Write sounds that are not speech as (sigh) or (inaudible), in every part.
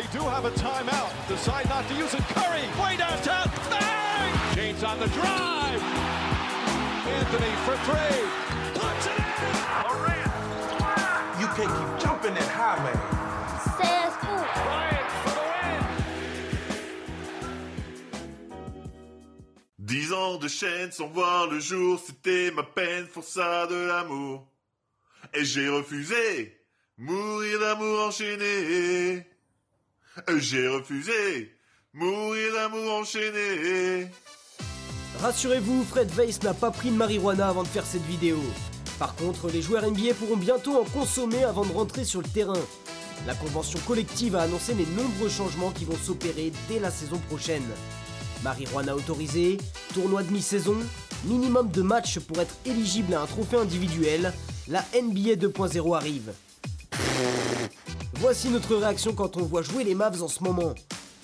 They do have a timeout. Decide not to use it. Curry, way downtown. Bang! James on the drive. Anthony for three. Puts it in. Durant. You can't keep jumping that high, man. Says who? Bryant for the win. Dix ans de chaîne sans voir le jour, c'était ma peine, pour ça de l'amour. Et j'ai refusé, mourir d'amour enchaîné. J'ai refusé, mourir d'amour enchaîné. Rassurez-vous, Fred Weiss n'a pas pris de marijuana avant de faire cette vidéo. Par contre, les joueurs NBA pourront bientôt en consommer avant de rentrer sur le terrain. La convention collective a annoncé les nombreux changements qui vont s'opérer dès la saison prochaine. Marijuana autorisée, tournoi de mi-saison, minimum de matchs pour être éligible à un trophée individuel, la NBA 2.0 arrive. Voici notre réaction quand on voit jouer les Mavs en ce moment.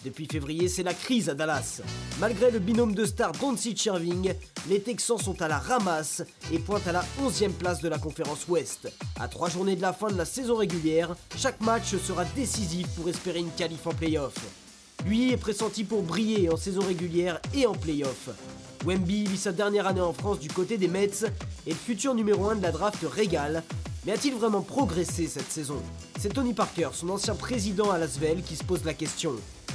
Depuis février, c'est la crise à Dallas. Malgré le binôme de stars Doncic Irving, les Texans sont à la ramasse et pointent à la 11e place de la conférence Ouest. À trois journées de la fin de la saison régulière, chaque match sera décisif pour espérer une qualif en playoff. Lui est pressenti pour briller en saison régulière et en playoff. Wemby vit sa dernière année en France du côté des Mets et le futur numéro 1 de la draft régale. Mais a-t-il vraiment progressé cette saison? C'est Tony Parker, son ancien président à Lasvel, qui se pose la question.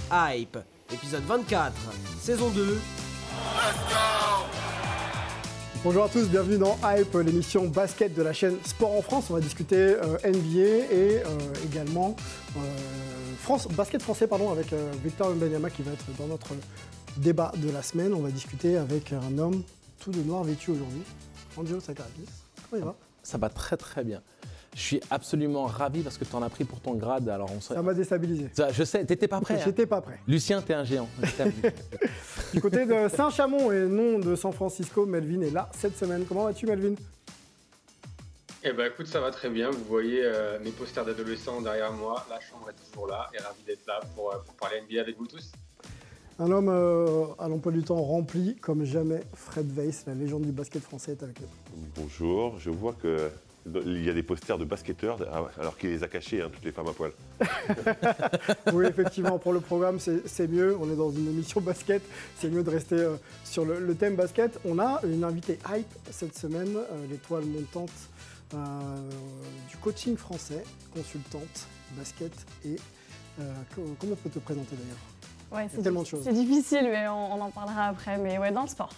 Hype, épisode 24, saison 2. Bonjour à tous, bienvenue dans Hype, l'émission basket de la chaîne Sport en France. On va discuter euh, NBA et euh, également euh, France, basket français pardon, avec Victor Mbenyama qui va être dans notre débat de la semaine. On va discuter avec un homme tout de noir vêtu aujourd'hui, Angelo Sakarakis. Comment il va? Ça va très très bien. Je suis absolument ravi parce que tu en as pris pour ton grade. Alors on se- Ça m'a déstabilisé. Ça, Je sais, t'étais pas prêt. hein. J'étais pas prêt. Lucien, t'es un géant. (laughs) Du côté de Saint-Chamond et non de San Francisco, Melvin est là cette semaine. Comment vas-tu Melvin? Eh ben écoute, ça va très bien. Vous voyez euh, mes posters d'adolescents derrière moi. La chambre est toujours là et ravi d'être là pour, euh, pour parler NBA avec vous tous. Un homme euh, à l'emploi du temps rempli comme jamais, Fred Weiss, la légende du basket français, est avec nous. Bonjour, je vois que il y a des posters de basketteurs alors qu'il les a cachés, hein, toutes les femmes à poil. (laughs) Oui, effectivement, pour le programme, c'est mieux. On est dans une émission basket. C'est mieux de rester euh, sur le, le thème basket. On a une invitée hype cette semaine, euh, l'étoile montante euh, du coaching français, consultante basket. Et co- comment on peut te présenter d'ailleurs? Ouais, c'est tellement de choses. C'est difficile, mais on, on en parlera après. Mais ouais, dans le sport.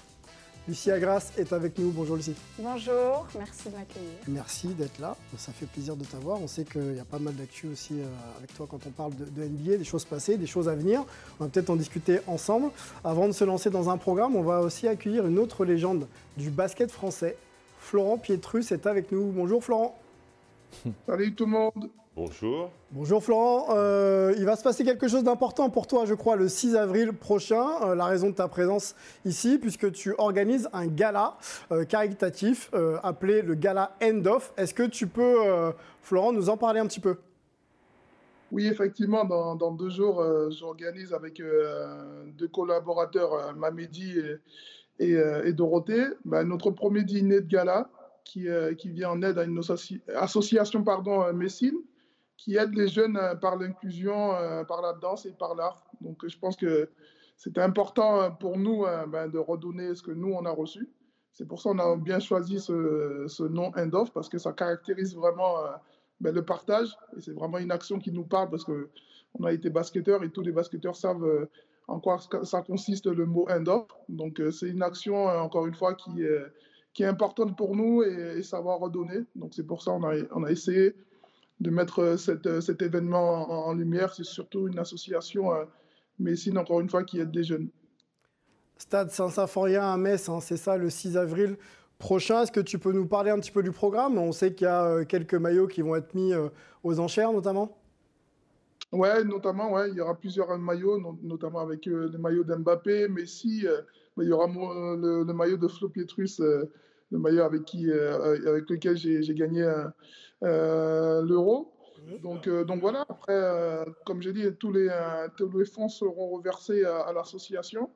Lucie Agras est avec nous. Bonjour Lucie. Bonjour, merci de m'accueillir. Merci d'être là. Ça fait plaisir de t'avoir. On sait qu'il y a pas mal d'actu aussi euh, avec toi quand on parle de, de NBA, des choses passées, des choses à venir. On va peut-être en discuter ensemble. Avant de se lancer dans un programme, on va aussi accueillir une autre légende du basket français. Florent Pietrus est avec nous. Bonjour Florent. Salut tout le monde. Bonjour. Bonjour Florent. Euh, il va se passer quelque chose d'important pour toi, je crois, le 6 avril prochain. Euh, la raison de ta présence ici, puisque tu organises un gala euh, caritatif euh, appelé le gala End of. Est-ce que tu peux, euh, Florent, nous en parler un petit peu? Oui, effectivement, dans, dans deux jours, euh, j'organise avec euh, deux collaborateurs, euh, Mamedi et, et, euh, et Dorothée, bah, notre premier dîner de gala qui, euh, qui vient en aide à une associ- association pardon, euh, Messine qui aide les jeunes euh, par l'inclusion, euh, par la danse et par l'art. Donc, euh, je pense que c'est important pour nous ben, de redonner ce que nous, on a reçu. C'est pour ça qu'on a bien choisi ce, ce nom End of, parce que ça caractérise vraiment ben, le partage. Et c'est vraiment une action qui nous parle, parce qu'on a été basketteur et tous les basketteurs savent en quoi ça consiste le mot End of. Donc, c'est une action, encore une fois, qui, est importante pour nous et, savoir redonner. Donc, c'est pour ça qu'on on a essayé de mettre euh, cette, euh, cet événement en, en lumière. C'est surtout une association euh, Messine, encore une fois, qui aide des jeunes. Stade Saint-Symphorien à Metz, hein, c'est ça, le 6 avril prochain. Est-ce que tu peux nous parler un petit peu du programme? On sait qu'il y a quelques maillots qui vont être mis aux enchères, notamment. Ouais, notamment, ouais, il y aura plusieurs maillots, no- notamment avec euh, les maillots d'Mbappé, Messi. euh, il y aura le, le maillot de Flo Pietrus, le maillot avec, qui, avec lequel j'ai gagné l'Euro. Donc, euh, donc voilà, après, euh, comme j'ai dit, tous les, euh, tous les fonds seront reversés à, à l'association.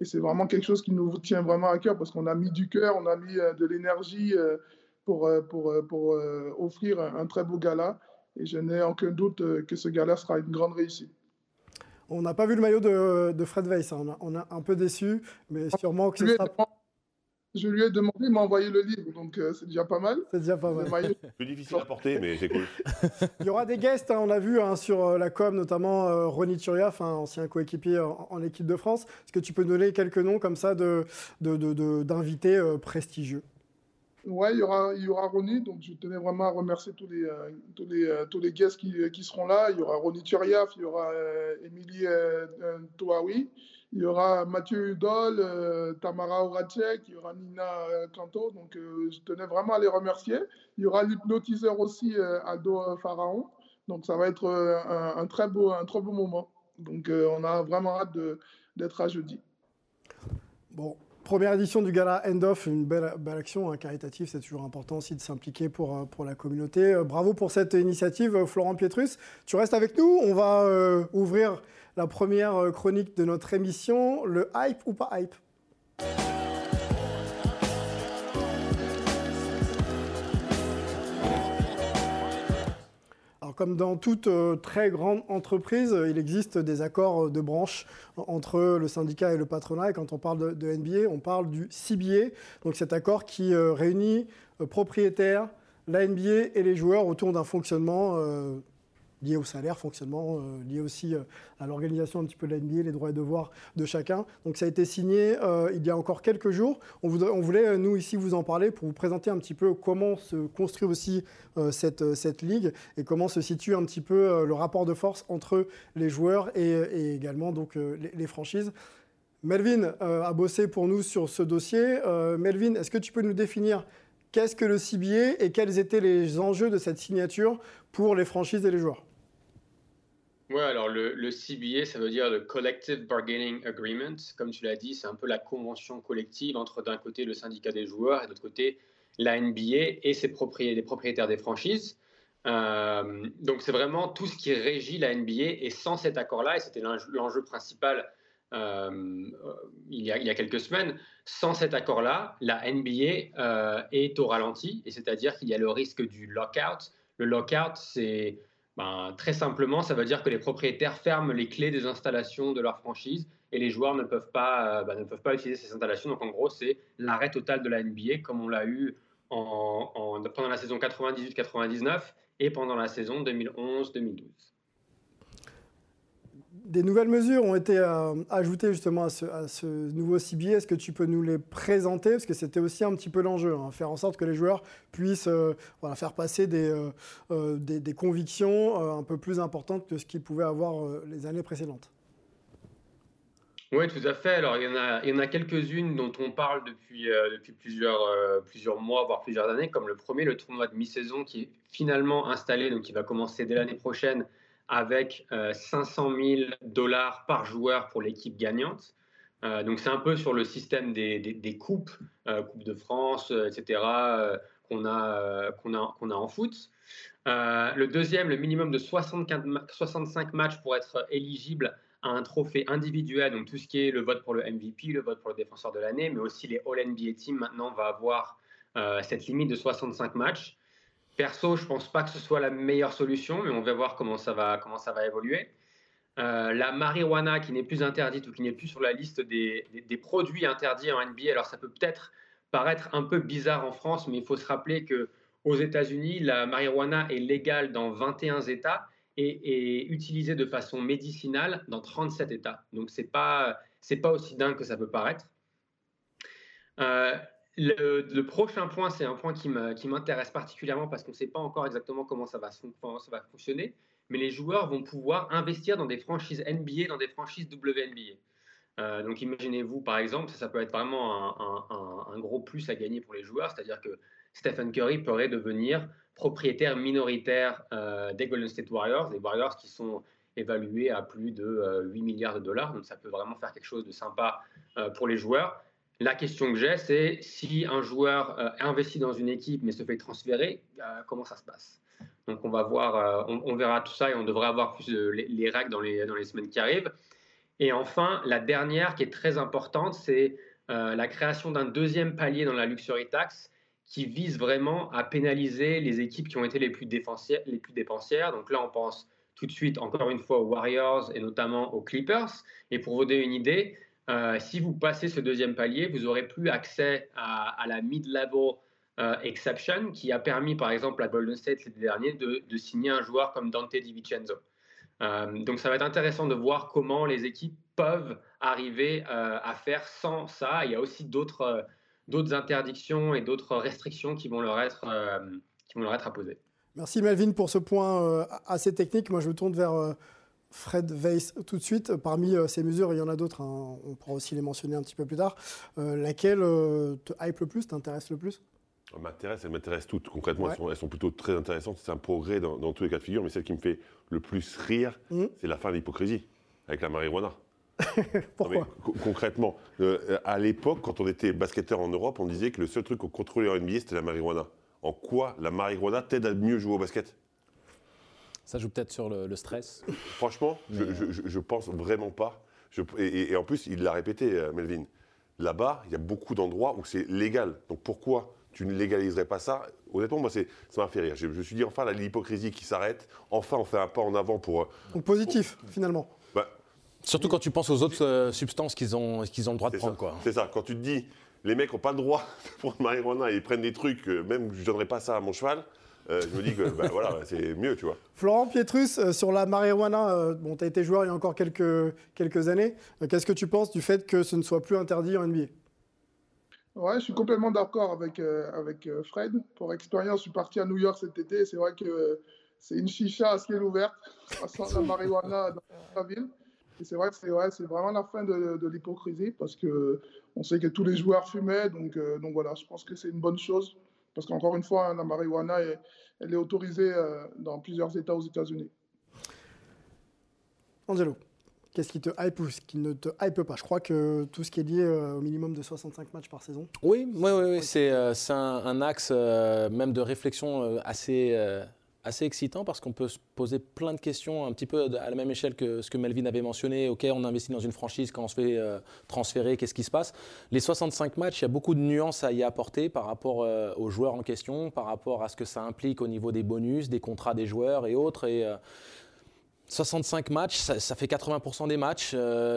Et c'est vraiment quelque chose qui nous tient vraiment à cœur parce qu'on a mis du cœur, on a mis euh, de l'énergie euh, pour, euh, pour, euh, pour euh, offrir un, un très beau gala. Et je n'ai aucun doute euh, que ce gala sera une grande réussite. On n'a pas vu le maillot de, Fred Weiss, hein. on, a, un peu déçu, mais sûrement que ce sera... Je lui ai demandé, il m'a envoyé le livre, donc euh, c'est déjà pas mal. C'est déjà pas mal. (laughs) Plus difficile à porter, mais c'est cool. (laughs) il y aura des guests, hein, on a vu hein, sur euh, la com, notamment euh, Ronny Turiaf, ancien coéquipier en, équipe de France. Est-ce que tu peux donner quelques noms comme ça d'invités de, de, prestigieux? Ouais, il y aura, il y aura Ronny, donc je tenais vraiment à remercier tous les, tous les, tous les guests qui, qui, seront là. Il y aura Ronny Turiaf, il y aura Émilie Touaoui. Il y aura Mathieu Hudol, euh, Tamara Horacek, il y aura Nina euh, Kanto. Donc, euh, je tenais vraiment à les remercier. Il y aura l'hypnotiseur aussi, Aldo Pharaon. Donc, ça va être un, très beau, un très beau moment. Donc, on a vraiment hâte d'être à jeudi. Bon, Première édition du gala End of, une belle, belle action hein, caritative, c'est toujours important aussi de s'impliquer pour, pour la communauté. bravo pour cette initiative, Florent Pietrus. Tu restes avec nous, on va ouvrir la première euh, chronique de notre émission, le hype ou pas hype? Alors, comme dans toute euh, très grande entreprise, il existe des accords de branche entre le syndicat et le patronat. Et quand on parle de, NBA, on parle du CBA, donc cet accord qui euh, réunit propriétaires, la NBA et les joueurs autour d'un fonctionnement lié au salaire, fonctionnement, euh, lié aussi euh, à l'organisation un petit peu de la les droits et devoirs de chacun. Donc ça a été signé euh, il y a encore quelques jours. On, voulait, nous, ici, vous en parler pour vous présenter un petit peu comment se construit aussi cette, cette ligue et comment se situe un petit peu le rapport de force entre les joueurs et, également donc, les, franchises. Melvin a bossé pour nous sur ce dossier. Melvin, est-ce que tu peux nous définir qu'est-ce que le CBA et quels étaient les enjeux de cette signature pour les franchises et les joueurs? Oui, alors le, CBA, ça veut dire le Collective Bargaining Agreement. Comme tu l'as dit, c'est un peu la convention collective entre d'un côté le syndicat des joueurs et de l'autre côté la NBA et ses propriétaires, les propriétaires des franchises. Euh, donc c'est vraiment tout ce qui régit la NBA et sans cet accord-là, et c'était l'enjeu principal euh, il, y a, il, y a, quelques semaines, sans cet accord-là, la NBA euh, est au ralenti, et c'est-à-dire qu'il y a le risque du lockout. Le lockout, c'est ben, très simplement, ça veut dire que les propriétaires ferment les clés des installations de leur franchise et les joueurs ne peuvent pas, euh, ben, utiliser ces installations. Donc en gros, c'est l'arrêt total de la NBA comme on l'a eu en, pendant la saison 98-99 et pendant la saison 2011-2012 des nouvelles mesures ont été euh, ajoutées justement à ce, nouveau CBA. Est-ce que tu peux nous les présenter? Parce que c'était aussi un petit peu l'enjeu, hein, faire en sorte que les joueurs puissent euh, faire passer des, euh, convictions un peu plus importantes que ce qu'ils pouvaient avoir les années précédentes. Oui, tout à fait. Alors, il y en a, quelques-unes dont on parle depuis, depuis plusieurs, plusieurs mois, voire plusieurs années, comme le premier, le tournoi de mi-saison qui est finalement installé, donc qui va commencer dès l'année prochaine avec 500 euh, 000 dollars par joueur pour l'équipe gagnante. Euh, donc c'est un peu sur le système des, des, coupes, euh, Coupe de France, etc., qu'on a, qu'on a, qu'on a en foot. le deuxième, le minimum de 65 matchs pour être éligible à un trophée individuel, donc tout ce qui est le vote pour le MVP, le vote pour le défenseur de l'année, mais aussi les All-NBA Teams maintenant va avoir cette limite de 65 matchs. Perso, je pense pas que ce soit la meilleure solution, mais on va voir comment ça va, comment ça va évoluer. Euh, la marijuana qui n'est plus interdite ou qui n'est plus sur la liste des, produits interdits en NBA. Alors ça peut peut-être paraître un peu bizarre en France, mais il faut se rappeler que aux États-Unis, la marijuana est légale dans 21 États et, est utilisée de façon médicinale dans 37 États. Donc c'est pas pas aussi dingue que ça peut paraître. Euh, le, prochain point, c'est un point qui m'intéresse particulièrement parce qu'on ne sait pas encore exactement comment ça, va, fonctionner, mais les joueurs vont pouvoir investir dans des franchises NBA, dans des franchises WNBA. Euh, donc imaginez-vous, par exemple, ça, peut être vraiment un, gros plus à gagner pour les joueurs, c'est-à-dire que Stephen Curry pourrait devenir propriétaire minoritaire euh, des Golden State Warriors, des Warriors qui sont évalués à plus de 8 euh, milliards de dollars, donc ça peut vraiment faire quelque chose de sympa pour les joueurs. La question que j'ai, c'est si un joueur euh, investit dans une équipe mais se fait transférer, euh, comment ça se passe? Donc on va voir, euh, on, verra tout ça et on devrait avoir plus les, règles dans les, semaines qui arrivent. Et enfin, la dernière qui est très importante, c'est la création d'un deuxième palier dans la luxury tax qui vise vraiment à pénaliser les équipes qui ont été les plus, les plus dépensières. Donc là, on pense tout de suite, encore une fois, aux Warriors et notamment aux Clippers. Et pour vous donner une idée, euh, si vous passez ce deuxième palier, vous n'aurez plus accès à, la mid-level euh, exception qui a permis, par exemple, à Golden State l'été dernier de, signer un joueur comme Dante DiVincenzo. Euh, donc ça va être intéressant de voir comment les équipes peuvent arriver à faire sans ça. Il y a aussi d'autres interdictions et d'autres restrictions qui vont leur être, qui vont leur être apposées. Merci Melvin pour ce point euh, assez technique. Moi, je me tourne vers euh, Fred Weiss tout de suite. Parmi euh, ces mesures, il y en a d'autres, hein. on pourra aussi les mentionner un petit peu plus tard. laquelle te hype le plus, t'intéresse le plus? Elle m'intéresse, elles m'intéressent toutes. Concrètement, elles, sont, plutôt très intéressantes. C'est un progrès dans, tous les cas de figure. Mais celle qui me fait le plus rire, mmh. c'est la fin de l'hypocrisie avec la marijuana. (laughs) Pourquoi? Concrètement, à l'époque, quand on était basketteur en Europe, on disait que le seul truc qu'on contrôlait en NBA, c'était la marijuana en quoi la marijuana t'aide à mieux jouer au basket? Ça joue peut-être sur le, stress. Franchement, je, je, pense vraiment pas. Et, en plus, il l'a répété, euh, Melvin. Là-bas, il y a beaucoup d'endroits où c'est légal. Donc pourquoi tu ne légaliserais pas ça? Honnêtement, moi, ça m'a fait rire. Je, me suis dit, enfin, l'hypocrisie qui s'arrête. Enfin, on fait un pas en avant pour. Euh, Donc positif, finalement. Bah, Surtout quand tu penses aux autres euh, substances qu'ils ont, qu'ils ont le droit de prendre. C'est ça. Quand tu te dis, les mecs n'ont pas le droit (laughs) de prendre marijuana et ils prennent des trucs, même je ne donnerais pas ça à mon cheval. Euh, je me dis que bah, voilà, c'est mieux, tu vois. Florent Pietrus, euh, sur la marijuana, euh, bon, tu as été joueur il y a encore quelques, quelques années. Qu'est-ce que tu penses du fait que ce ne soit plus interdit en NBA Ouais, je suis complètement d'accord avec, avec Fred. Pour expérience, je suis parti à New York cet été. C'est vrai que c'est une chicha à ciel ouvert. Ça sent la marijuana dans la ville. Et c'est vrai que c'est ouais, vraiment la fin de, de l'hypocrisie parce que on sait que tous les joueurs fumaient, donc, euh, donc voilà, je pense que c'est une bonne chose. Parce qu'encore une fois, hein, la marijuana, elle est autorisée euh, dans plusieurs États aux États-Unis. Angelo, qu'est-ce qui te hype ou ce qui ne te hype pas? Je crois que tout ce qui est lié euh, au minimum de 65 matchs par saison. Oui, oui, oui, c'est un, un, axe même de réflexion assez assez excitant parce qu'on peut se poser plein de questions un petit peu à la même échelle que ce que Melvin avait mentionné. OK, on investit dans une franchise, quand on se fait euh, transférer, qu'est-ce qui se passe? Les 65 matchs, il y a beaucoup de nuances à y apporter par rapport euh, aux joueurs en question, par rapport à ce que ça implique au niveau des bonus, des contrats des joueurs et autres. Et, 65 euh, matchs, ça, fait 80% des matchs.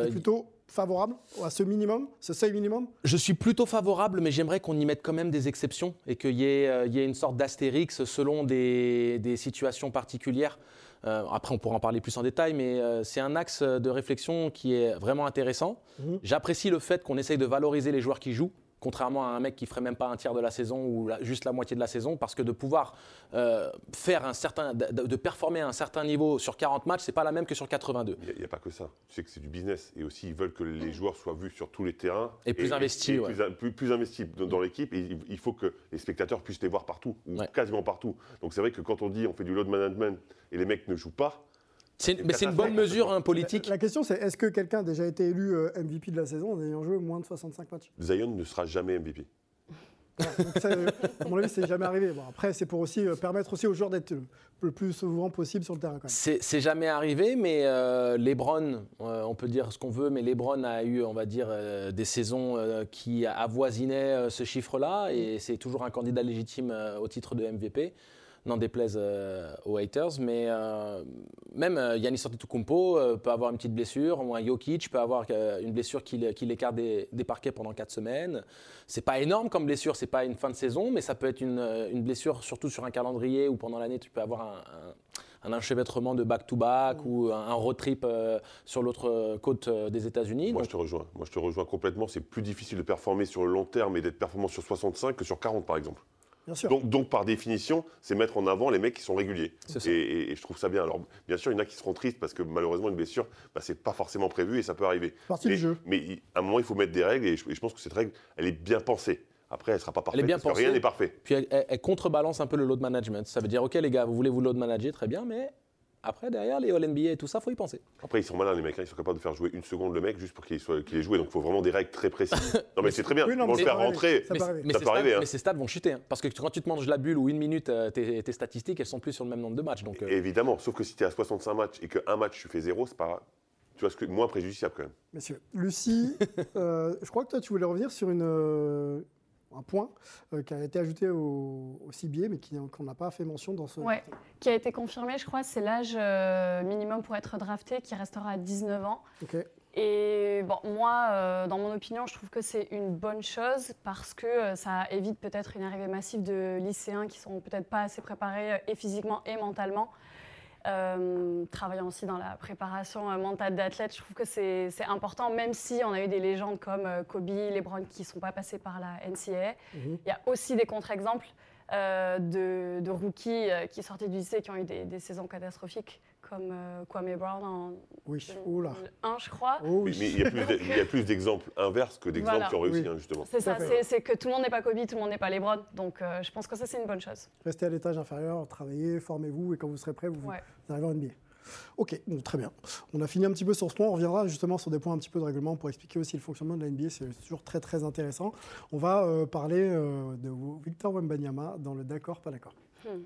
plutôt favorable à ce minimum, ce seuil minimum Je suis plutôt favorable, mais j'aimerais qu'on y mette quand même des exceptions et qu'il y, ait euh, une sorte d'astérix selon des, situations particulières. Euh, après, on pourra en parler plus en détail, mais euh, c'est un axe de réflexion qui est vraiment intéressant. Mmh. J'apprécie le fait qu'on essaye de valoriser les joueurs qui jouent contrairement à un mec qui ferait même pas un tiers de la saison ou juste la moitié de la saison, parce que de pouvoir euh, faire un certain, de, performer à un certain niveau sur 40 matchs, c'est pas la même que sur 82. Il n'y a, pas que ça. Tu sais que c'est du business et aussi ils veulent que les joueurs soient vus sur tous les terrains et plus investis, plus, investis dans, l'équipe. Et il faut que les spectateurs puissent les voir partout ou quasiment partout. Donc c'est vrai que quand on dit on fait du load management et les mecs ne jouent pas, c'est une bonne mesure hein, politique. La, question, c'est est-ce que quelqu'un a déjà été élu euh, MVP de la saison en ayant joué moins de 65 matchs? Zion ne sera jamais MVP. ça, euh, à mon avis, c'est jamais arrivé. Bon, après, c'est pour aussi euh, permettre aussi aux joueurs d'être le plus souvent possible sur le terrain. C'est jamais arrivé, mais LeBron, on peut dire ce qu'on veut, mais LeBron a eu, on va dire, des saisons qui avoisinaient ce chiffre-là, et c'est toujours un candidat légitime au titre de MVP n'en déplaise euh, aux haters. Mais euh, même euh, Yannis Antetokounmpo peut avoir une petite blessure, ou un Jokic peut avoir une blessure qui, l'écarte des, parquets pendant 4 semaines. C'est pas énorme comme blessure, c'est pas une fin de saison, mais ça peut être une, blessure surtout sur un calendrier où pendant l'année tu peux avoir un, enchevêtrement de back-to-back ou un, road trip sur l'autre côte des États-Unis. Moi, je te rejoins. Moi, je te rejoins complètement. C'est plus difficile de performer sur le long terme et d'être performant sur 65 que sur 40, par exemple. Donc, par définition, c'est mettre en avant les mecs qui sont réguliers. Et, je trouve ça bien. Alors, bien sûr, il y en a qui seront tristes parce que malheureusement, une blessure, bah, c'est pas forcément prévu et ça peut arriver. Partie mais, du jeu. Mais à un moment, il faut mettre des règles et je, pense que cette règle, elle est bien pensée. Après, elle ne sera pas parfaite. Elle est bien pensée, rien n'est parfait. Puis elle, contrebalance un peu le load management. Ça veut dire, OK, les gars, vous voulez vous load manager, très bien, mais après, derrière, les All-NBA et tout ça, faut y penser. Après, ils sont malins, les mecs. Hein. Ils sont capables de faire jouer une seconde le mec juste pour qu'il ait joué. Donc, il faut vraiment des règles très précises. (laughs) non, mais c'est très bien. Ils vont le faire rentrer. Ça mais, peut arriver. Hein. Mais ces stats vont chuter. Hein. Parce que quand tu te manges la bulle ou une minute, euh, tes, statistiques, elles sont plus sur le même nombre de matchs. Donc, euh. Évidemment. Sauf que si tu es à 65 matchs et qu'un match, tu fais zéro, c'est pas. Tu vois, ce que, moins préjudiciable quand même. Messieurs, Lucie, (laughs) euh, je crois que toi, tu voulais revenir sur une un point euh, qui a été ajouté au, au CBA, mais qu'on n'a pas fait mention dans ce. Ouais, qui a été confirmé, je crois, c'est l'âge euh, minimum pour être drafté qui restera à 19 ans. Et bon, moi, euh, dans mon opinion, je trouve que c'est une bonne chose parce que euh, ça évite peut-être une arrivée massive de lycéens qui sont peut-être pas assez préparés euh, et physiquement et mentalement. Euh, travaillant aussi dans la préparation euh, mentale d'athlètes, je trouve que c'est important, même si on a eu des légendes comme euh, Kobe, LeBron qui ne sont pas passés par la NCAA. Mhm. Il y a aussi des contre-exemples euh, de, de rookies qui sortaient du lycée qui ont eu des, des saisons catastrophiques, comme euh, Kwame Brown en Oui, oula. 2001, je crois. Oh Oui, mais il y a plus d'exemples inverses que d'exemples Voilà. qui ont réussi, Oui. hein, justement. C'est ça, c'est c'est que tout le monde n'est pas Kobe, tout le monde n'est pas LeBron. Donc euh, je pense que ça, c'est une bonne chose. Restez à l'étage inférieur, travaillez, formez-vous, et quand vous serez prêt, vous, Ouais. vous arrivez en NBA. Ok, bon, très bien. On a fini un petit peu sur ce point. On reviendra justement sur des points un petit peu de règlement pour expliquer aussi le fonctionnement de la NBA. C'est toujours très très intéressant. On va euh, parler euh, de Victor Wembanyama dans le d'accord, pas d'accord. Hmm.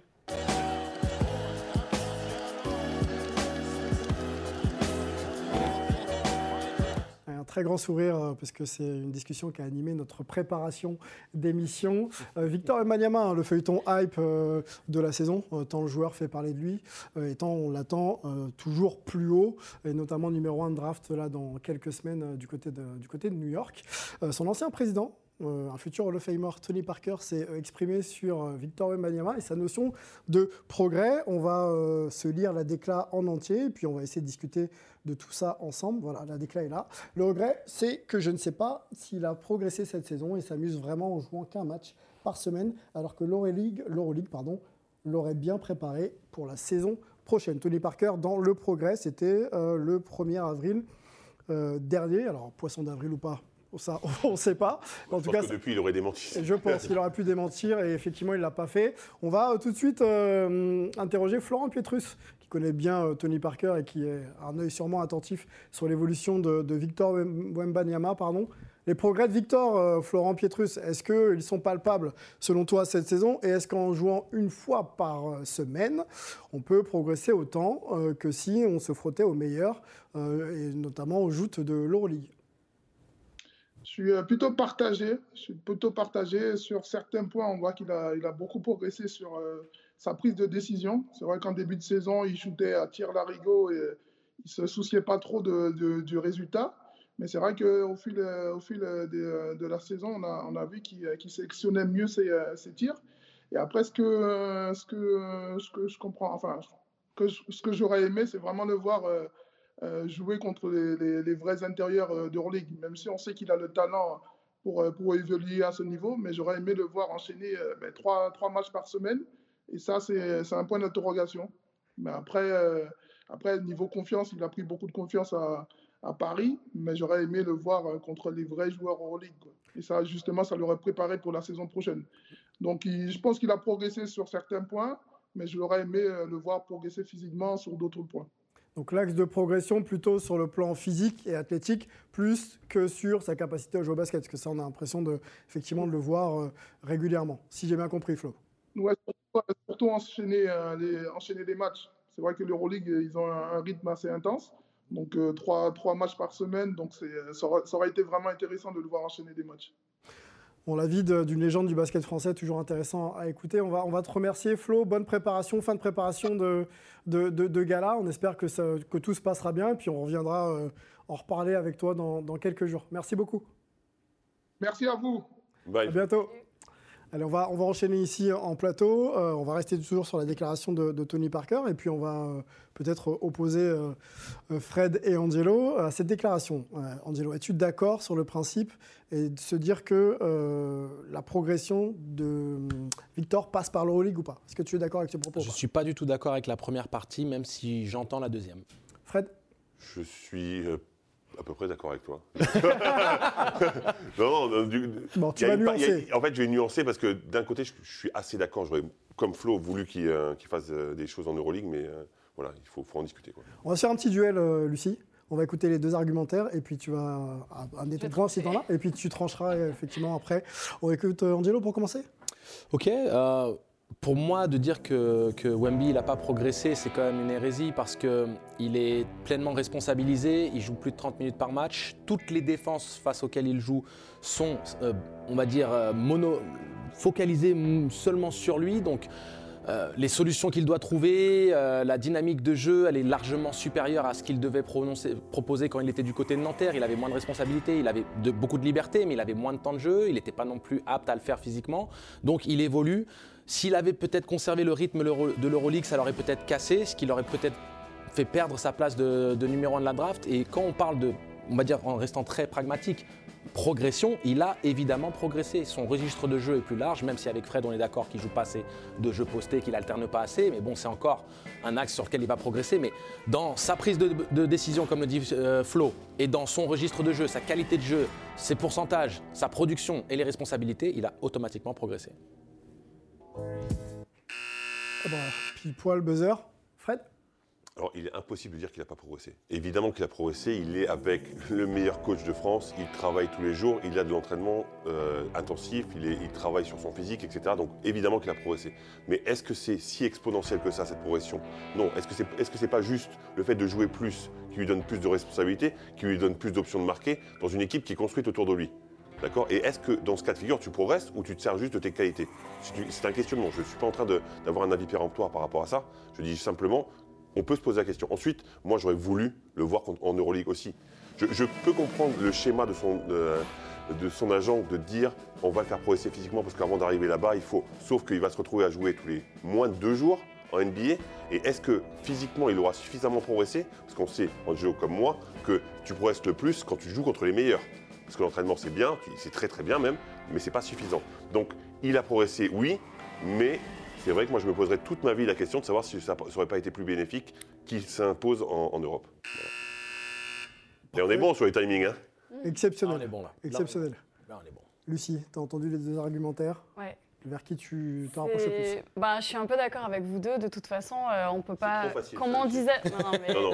Très grand sourire euh, parce que c'est une discussion qui a animé notre préparation d'émission. Euh, Victor Wembanyama, hein, le feuilleton hype euh, de la saison, tant le joueur fait parler de lui, et tant on l'attend toujours plus haut, et notamment numéro 1 de draft là dans quelques semaines du, côté de, du côté de New York. Son ancien président, un futur Hall of Famer, Tony Parker, s'est euh, exprimé sur euh, Victor Wembanyama et sa notion de progrès. On va euh, se lire la décla en entier, et puis on va essayer de discuter de tout ça ensemble. Voilà, la décla est là. Le regret, c'est que je ne sais pas s'il a progressé cette saison et s'amuse vraiment en jouant qu'un match par semaine, alors que l'Euroleague, l'aurait bien préparé pour la saison prochaine. Tony Parker, dans le progrès, c'était euh, le 1er avril euh, dernier. Alors, poisson d'avril ou pas ça, on (laughs) ne sait pas. En Je tout pense cas, que depuis, il aurait démenti. je pense qu'il aurait pu démentir et effectivement, il ne l'a pas fait. On va euh, tout de suite euh, interroger Florent Pietrus, qui connaît bien euh, Tony Parker et qui est un œil sûrement attentif sur l'évolution de, de Victor Wem- Wembanyama. Pardon. Les progrès de Victor, euh, Florent Pietrus, est-ce qu'ils sont palpables selon toi cette saison? Et est-ce qu'en jouant une fois par semaine, on peut progresser autant que si on se frottait aux meilleurs, et notamment aux joutes de l'Euroleague? Suis euh, plutôt partagé. Je suis plutôt partagé sur certains points. On voit qu'il a, beaucoup progressé sur euh, sa prise de décision. C'est vrai qu'en début de saison, il shootait à tir larigot et il se souciait pas trop de- du résultat. Mais c'est vrai qu'au fil, euh, au fil de la saison, on a, vu qu'il qu'il sélectionnait mieux ses, tirs. Et après, ce que, ce que, ce que je comprends, enfin, que ce que j'aurais aimé, c'est vraiment le voir jouer contre les, les- les vrais intérieurs euh, d'Euroleague, même si on sait qu'il a le talent pour, euh, pour évoluer à ce niveau, mais j'aurais aimé le voir enchaîner euh, ben, trois, matchs par semaine, et ça, c'est un point d'interrogation. Mais après, euh, niveau confiance, il a pris beaucoup de confiance à, Paris, mais j'aurais aimé le voir euh, contre les vrais joueurs quoi. Et ça, justement, ça l'aurait préparé pour la saison prochaine. Donc, je pense qu'il a progressé sur certains points, mais j'aurais aimé euh, le voir progresser physiquement sur d'autres points. Donc l'axe de progression plutôt sur le plan physique et athlétique, plus que sur sa capacité à jouer au basket, parce que ça on a l'impression de, effectivement de le voir euh, régulièrement, si j'ai bien compris Flo. Ouais, surtout, surtout enchaîner, euh, les, enchaîner matchs. C'est vrai que l'Euroleague, euh, ils ont un, rythme assez intense. Donc, euh, trois, trois matchs par semaine. Donc, ça, aurait, ça aurait été vraiment intéressant de le voir enchaîner des matchs. Bon, la vie de- d'une légende du basket français, toujours intéressant à écouter. On va, on va te remercier Flo, bonne préparation, fin de préparation de, de, de- de gala. On espère que, ça- que tout se passera bien, et puis on reviendra euh, en reparler avec toi dans, dans quelques jours. Merci beaucoup. Merci à vous. Bye. À bientôt. Allez, on va, on va enchaîner ici en plateau. Euh, on va rester toujours sur la déclaration de, de Tony Parker et puis on va euh, peut-être opposer euh, Fred et Angelo à cette déclaration. Euh, Angelo, es-tu d'accord sur le principe et de se dire que euh, la progression de Victor passe par l'Euroleague ou pas? Est-ce que tu es d'accord avec ce propos ou Je ne pas? suis pas du tout d'accord avec la première partie, même si j'entends la deuxième. Fred? Je suis euh, à peu près d'accord avec toi. (laughs) non, non, du- Bon, tu vas une a- en fait, je vais nuancer parce que d'un côté, je, je suis assez d'accord. J'aurais, comme Flo, voulu qu'il euh, fasse euh, des choses en Euroleague, mais euh, voilà, il faut, faut en discuter. Quoi. On va se faire un petit duel, euh, Lucie. On va écouter les deux argumentaires et puis tu vas amener ton point si t'en as. Et puis tu trancheras effectivement après. On écoute euh, Angelo pour commencer Ok. Pour moi, de dire que, que Wemby n'a pas progressé, c'est quand même une hérésie parce qu'il est pleinement responsabilisé, il joue plus de 30 minutes par match. Toutes les défenses face auxquelles il joue sont, euh, on va dire, euh, mono, focalisées seulement sur lui. Donc, euh, les solutions qu'il doit trouver, la dynamique de jeu, elle est largement supérieure à ce qu'il devait proposer quand il était du côté de Nanterre. Il avait moins de responsabilités, il avait beaucoup de liberté, mais il avait moins de temps de jeu, il n'était pas non plus apte à le faire physiquement. Donc il évolue. S'il avait peut-être conservé le rythme de l'Euroleague, ça l'aurait peut-être cassé, ce qui l'aurait peut-être fait perdre sa place de, numéro 1 de la draft. Et quand on parle de, on va dire en restant très pragmatique, progression, il a évidemment progressé. Son registre de jeu est plus large, même si avec Fred on est d'accord qu'il joue pas assez de jeux postés, qu'il alterne pas assez. Mais bon, c'est encore un axe sur lequel il va progresser. Mais dans sa prise de, décision, comme le dit euh, Flo, et dans son registre de jeu, sa qualité de jeu, ses pourcentages, sa production et les responsabilités, il a automatiquement progressé. Ah bah, puis poil buzzer. Fred? Alors, il est impossible de dire qu'il n'a pas progressé. Évidemment qu'il a progressé. Il est avec le meilleur coach de France. Il travaille tous les jours. Il a de l'entraînement euh, intensif. Il, travaille sur son physique, etc. Donc, évidemment qu'il a progressé. Mais est-ce que c'est si exponentiel que ça, cette progression? Non. Est-ce que c'est est -ce pas juste le fait de jouer plus qui lui donne plus de responsabilités, qui lui donne plus d'options de marquer dans une équipe qui est construite autour de lui? D'accord? Et est-ce que dans ce cas de figure, tu progresses ou tu te sers juste de tes qualités? C'est un questionnement. Je ne suis pas en train d'avoir un avis péremptoire par rapport à ça. Je dis simplement, on peut se poser la question. Ensuite, moi, j'aurais voulu le voir en Euroleague aussi. Je, peux comprendre le schéma de son, de son agent de dire on va le faire progresser physiquement parce qu'avant d'arriver là-bas, il faut. Sauf qu'il va se retrouver à jouer tous les moins de deux jours en NBA. Et est-ce que physiquement, il aura suffisamment progressé? Parce qu'on sait, en jeu comme moi, que tu progresses le plus quand tu joues contre les meilleurs. Parce que l'entraînement, c'est bien, c'est très très bien même, mais c'est pas suffisant. Donc, il a progressé, oui, mais c'est vrai que moi, je me poserais toute ma vie la question de savoir si ça n'aurait pas été plus bénéfique qu'il s'impose en, Europe. Et on est bon sur les timings. Hein? Exceptionnel. on est bon là. Exceptionnel. Là, on est bon. Lucie, tu as entendu les deux argumentaires? Ouais. Vers qui tu t'en rapproches plus bah, Je suis un peu d'accord avec vous deux. De toute façon, euh, on peut pas. Comme on disait.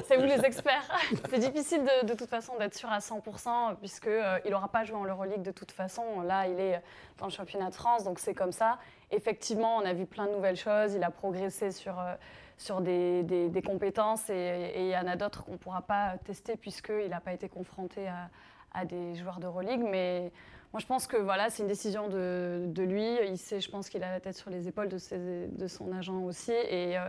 c'est vous les experts. (laughs) c'est difficile de, de, toute façon d'être sûr à 100% puisqu'il euh, il n'aura pas joué en Euroleague de toute façon. Là, il est dans le championnat de France, donc c'est comme ça. Effectivement, on a vu plein de nouvelles choses. Il a progressé sur. Euh, sur des, des, compétences et il y en a d'autres qu'on ne pourra pas tester puisqu'il n'a pas été confronté à, à des joueurs d'Euroleague. Mais moi, je pense que voilà, c'est une décision de, lui. Il sait, je pense qu'il a la tête sur les épaules de, de son agent aussi. Et euh,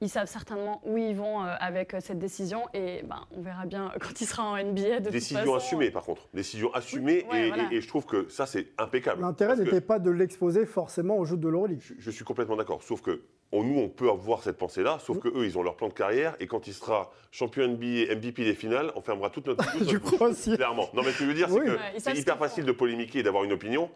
ils savent certainement où ils vont euh, avec euh, cette décision. Et ben, on verra bien (laughs) quand il sera en NBA. De décision assumée, par contre. Décision assumée. et, je trouve que ça, c'est impeccable. L'intérêt n'était pas de l'exposer forcément au jeu de l'Euroleague. Je, je suis complètement d'accord. Sauf que nous, on peut avoir cette pensée-là, sauf qu'eux, ils ont leur plan de carrière, et quand il sera champion NBA, MVP des finales, on fermera toute notre, (laughs) je crois aussi. Clairement. Non, mais ce que je veux dire, c'est que c'est hyper facile de polémiquer et d'avoir une opinion.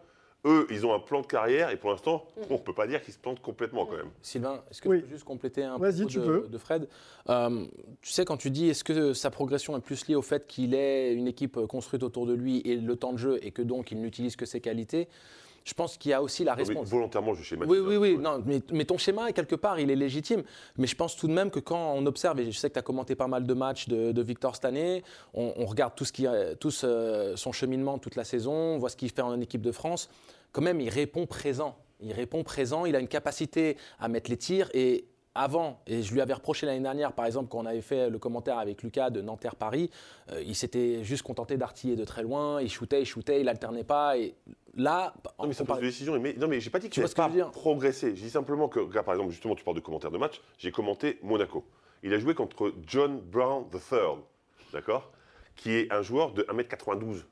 Eux, ils ont un plan de carrière, et pour l'instant, mm. on ne peut pas dire qu'ils se plantent complètement quand même. Sylvain, est-ce que tu peux juste compléter un peu de, de, Fred euh, Tu sais, quand tu dis est-ce que sa progression est plus liée au fait qu'il ait une équipe construite autour de lui et le temps de jeu, et que donc il n'utilise que ses qualités je pense qu'il y a aussi la responsabilité. Volontairement, je schématise. Oui, oui, oui. Non, mais, ton schéma, quelque part, il est légitime. Mais je pense tout de même que quand on observe, et je sais que tu as commenté pas mal de matchs de, Victor cette année, on, regarde tout, ce qui, tout son cheminement toute la saison, on voit ce qu'il fait en équipe de France. Quand même, il répond présent. Il répond présent, il a une capacité à mettre les tirs et avant, et je lui avais reproché l'année dernière, par exemple, quand on avait fait le commentaire avec Lucas de Nanterre-Paris, euh, il s'était juste contenté d'artiller de très loin, il shootait, il shootait, il alternait pas. Et là. Non, mais ça pose des décisions. Mais, non, mais j'ai pas dit que tu n'as pas progressé. Je dis simplement que, par exemple, justement, tu parles de commentaires de match, j'ai commenté Monaco. Il a joué contre John Brown III, d'accord Qui est un joueur de 1m92.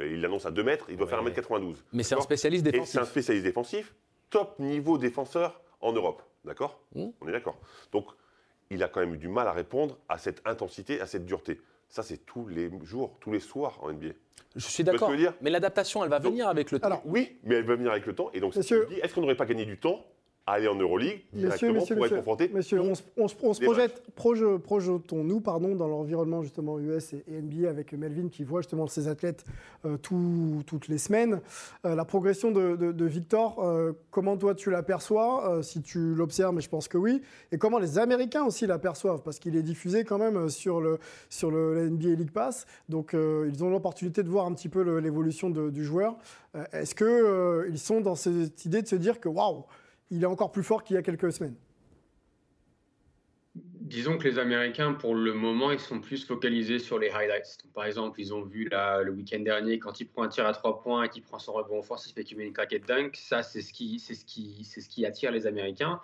Il l'annonce à 2 mètres, il doit faire 1m92. Mais c'est un spécialiste défensif. C'est un spécialiste défensif, top niveau défenseur en Europe. D'accord mmh. On est d'accord. Donc, il a quand même eu du mal à répondre à cette intensité, à cette dureté. Ça, c'est tous les jours, tous les soirs en NBA. Je suis d'accord. Mais l'adaptation, elle va venir avec le temps. Alors, oui, mais elle va venir avec le temps. Et donc, est-ce qu'on n'aurait pas gagné du temps aller en Euroleague directement pour être confronté. Monsieur, on, se projette, projetons-nous pardon, dans l'environnement justement US et, NBA avec Melvin qui voit justement ses athlètes euh, toutes les semaines. Euh, la progression de, Victor, euh, comment toi tu l'aperçois Si tu l'observes, mais je pense que oui. Et comment les Américains aussi l'aperçoivent Parce qu'il est diffusé quand même sur le, sur le NBA League Pass. Donc ils ont l'opportunité de voir un petit peu l'évolution du joueur. Est-ce qu'ils sont dans cette idée de se dire que waouh il est encore plus fort qu'il y a quelques semaines Disons que les Américains, pour le moment, ils sont plus focalisés sur les highlights. par exemple, ils ont vu le week-end dernier, quand il prend un tir à trois points et qu'il prend son rebond offensif et qu'il met une claquette dunk, ça, c'est ce, qui, c'est, ce qui, c'est ce qui attire les Américains.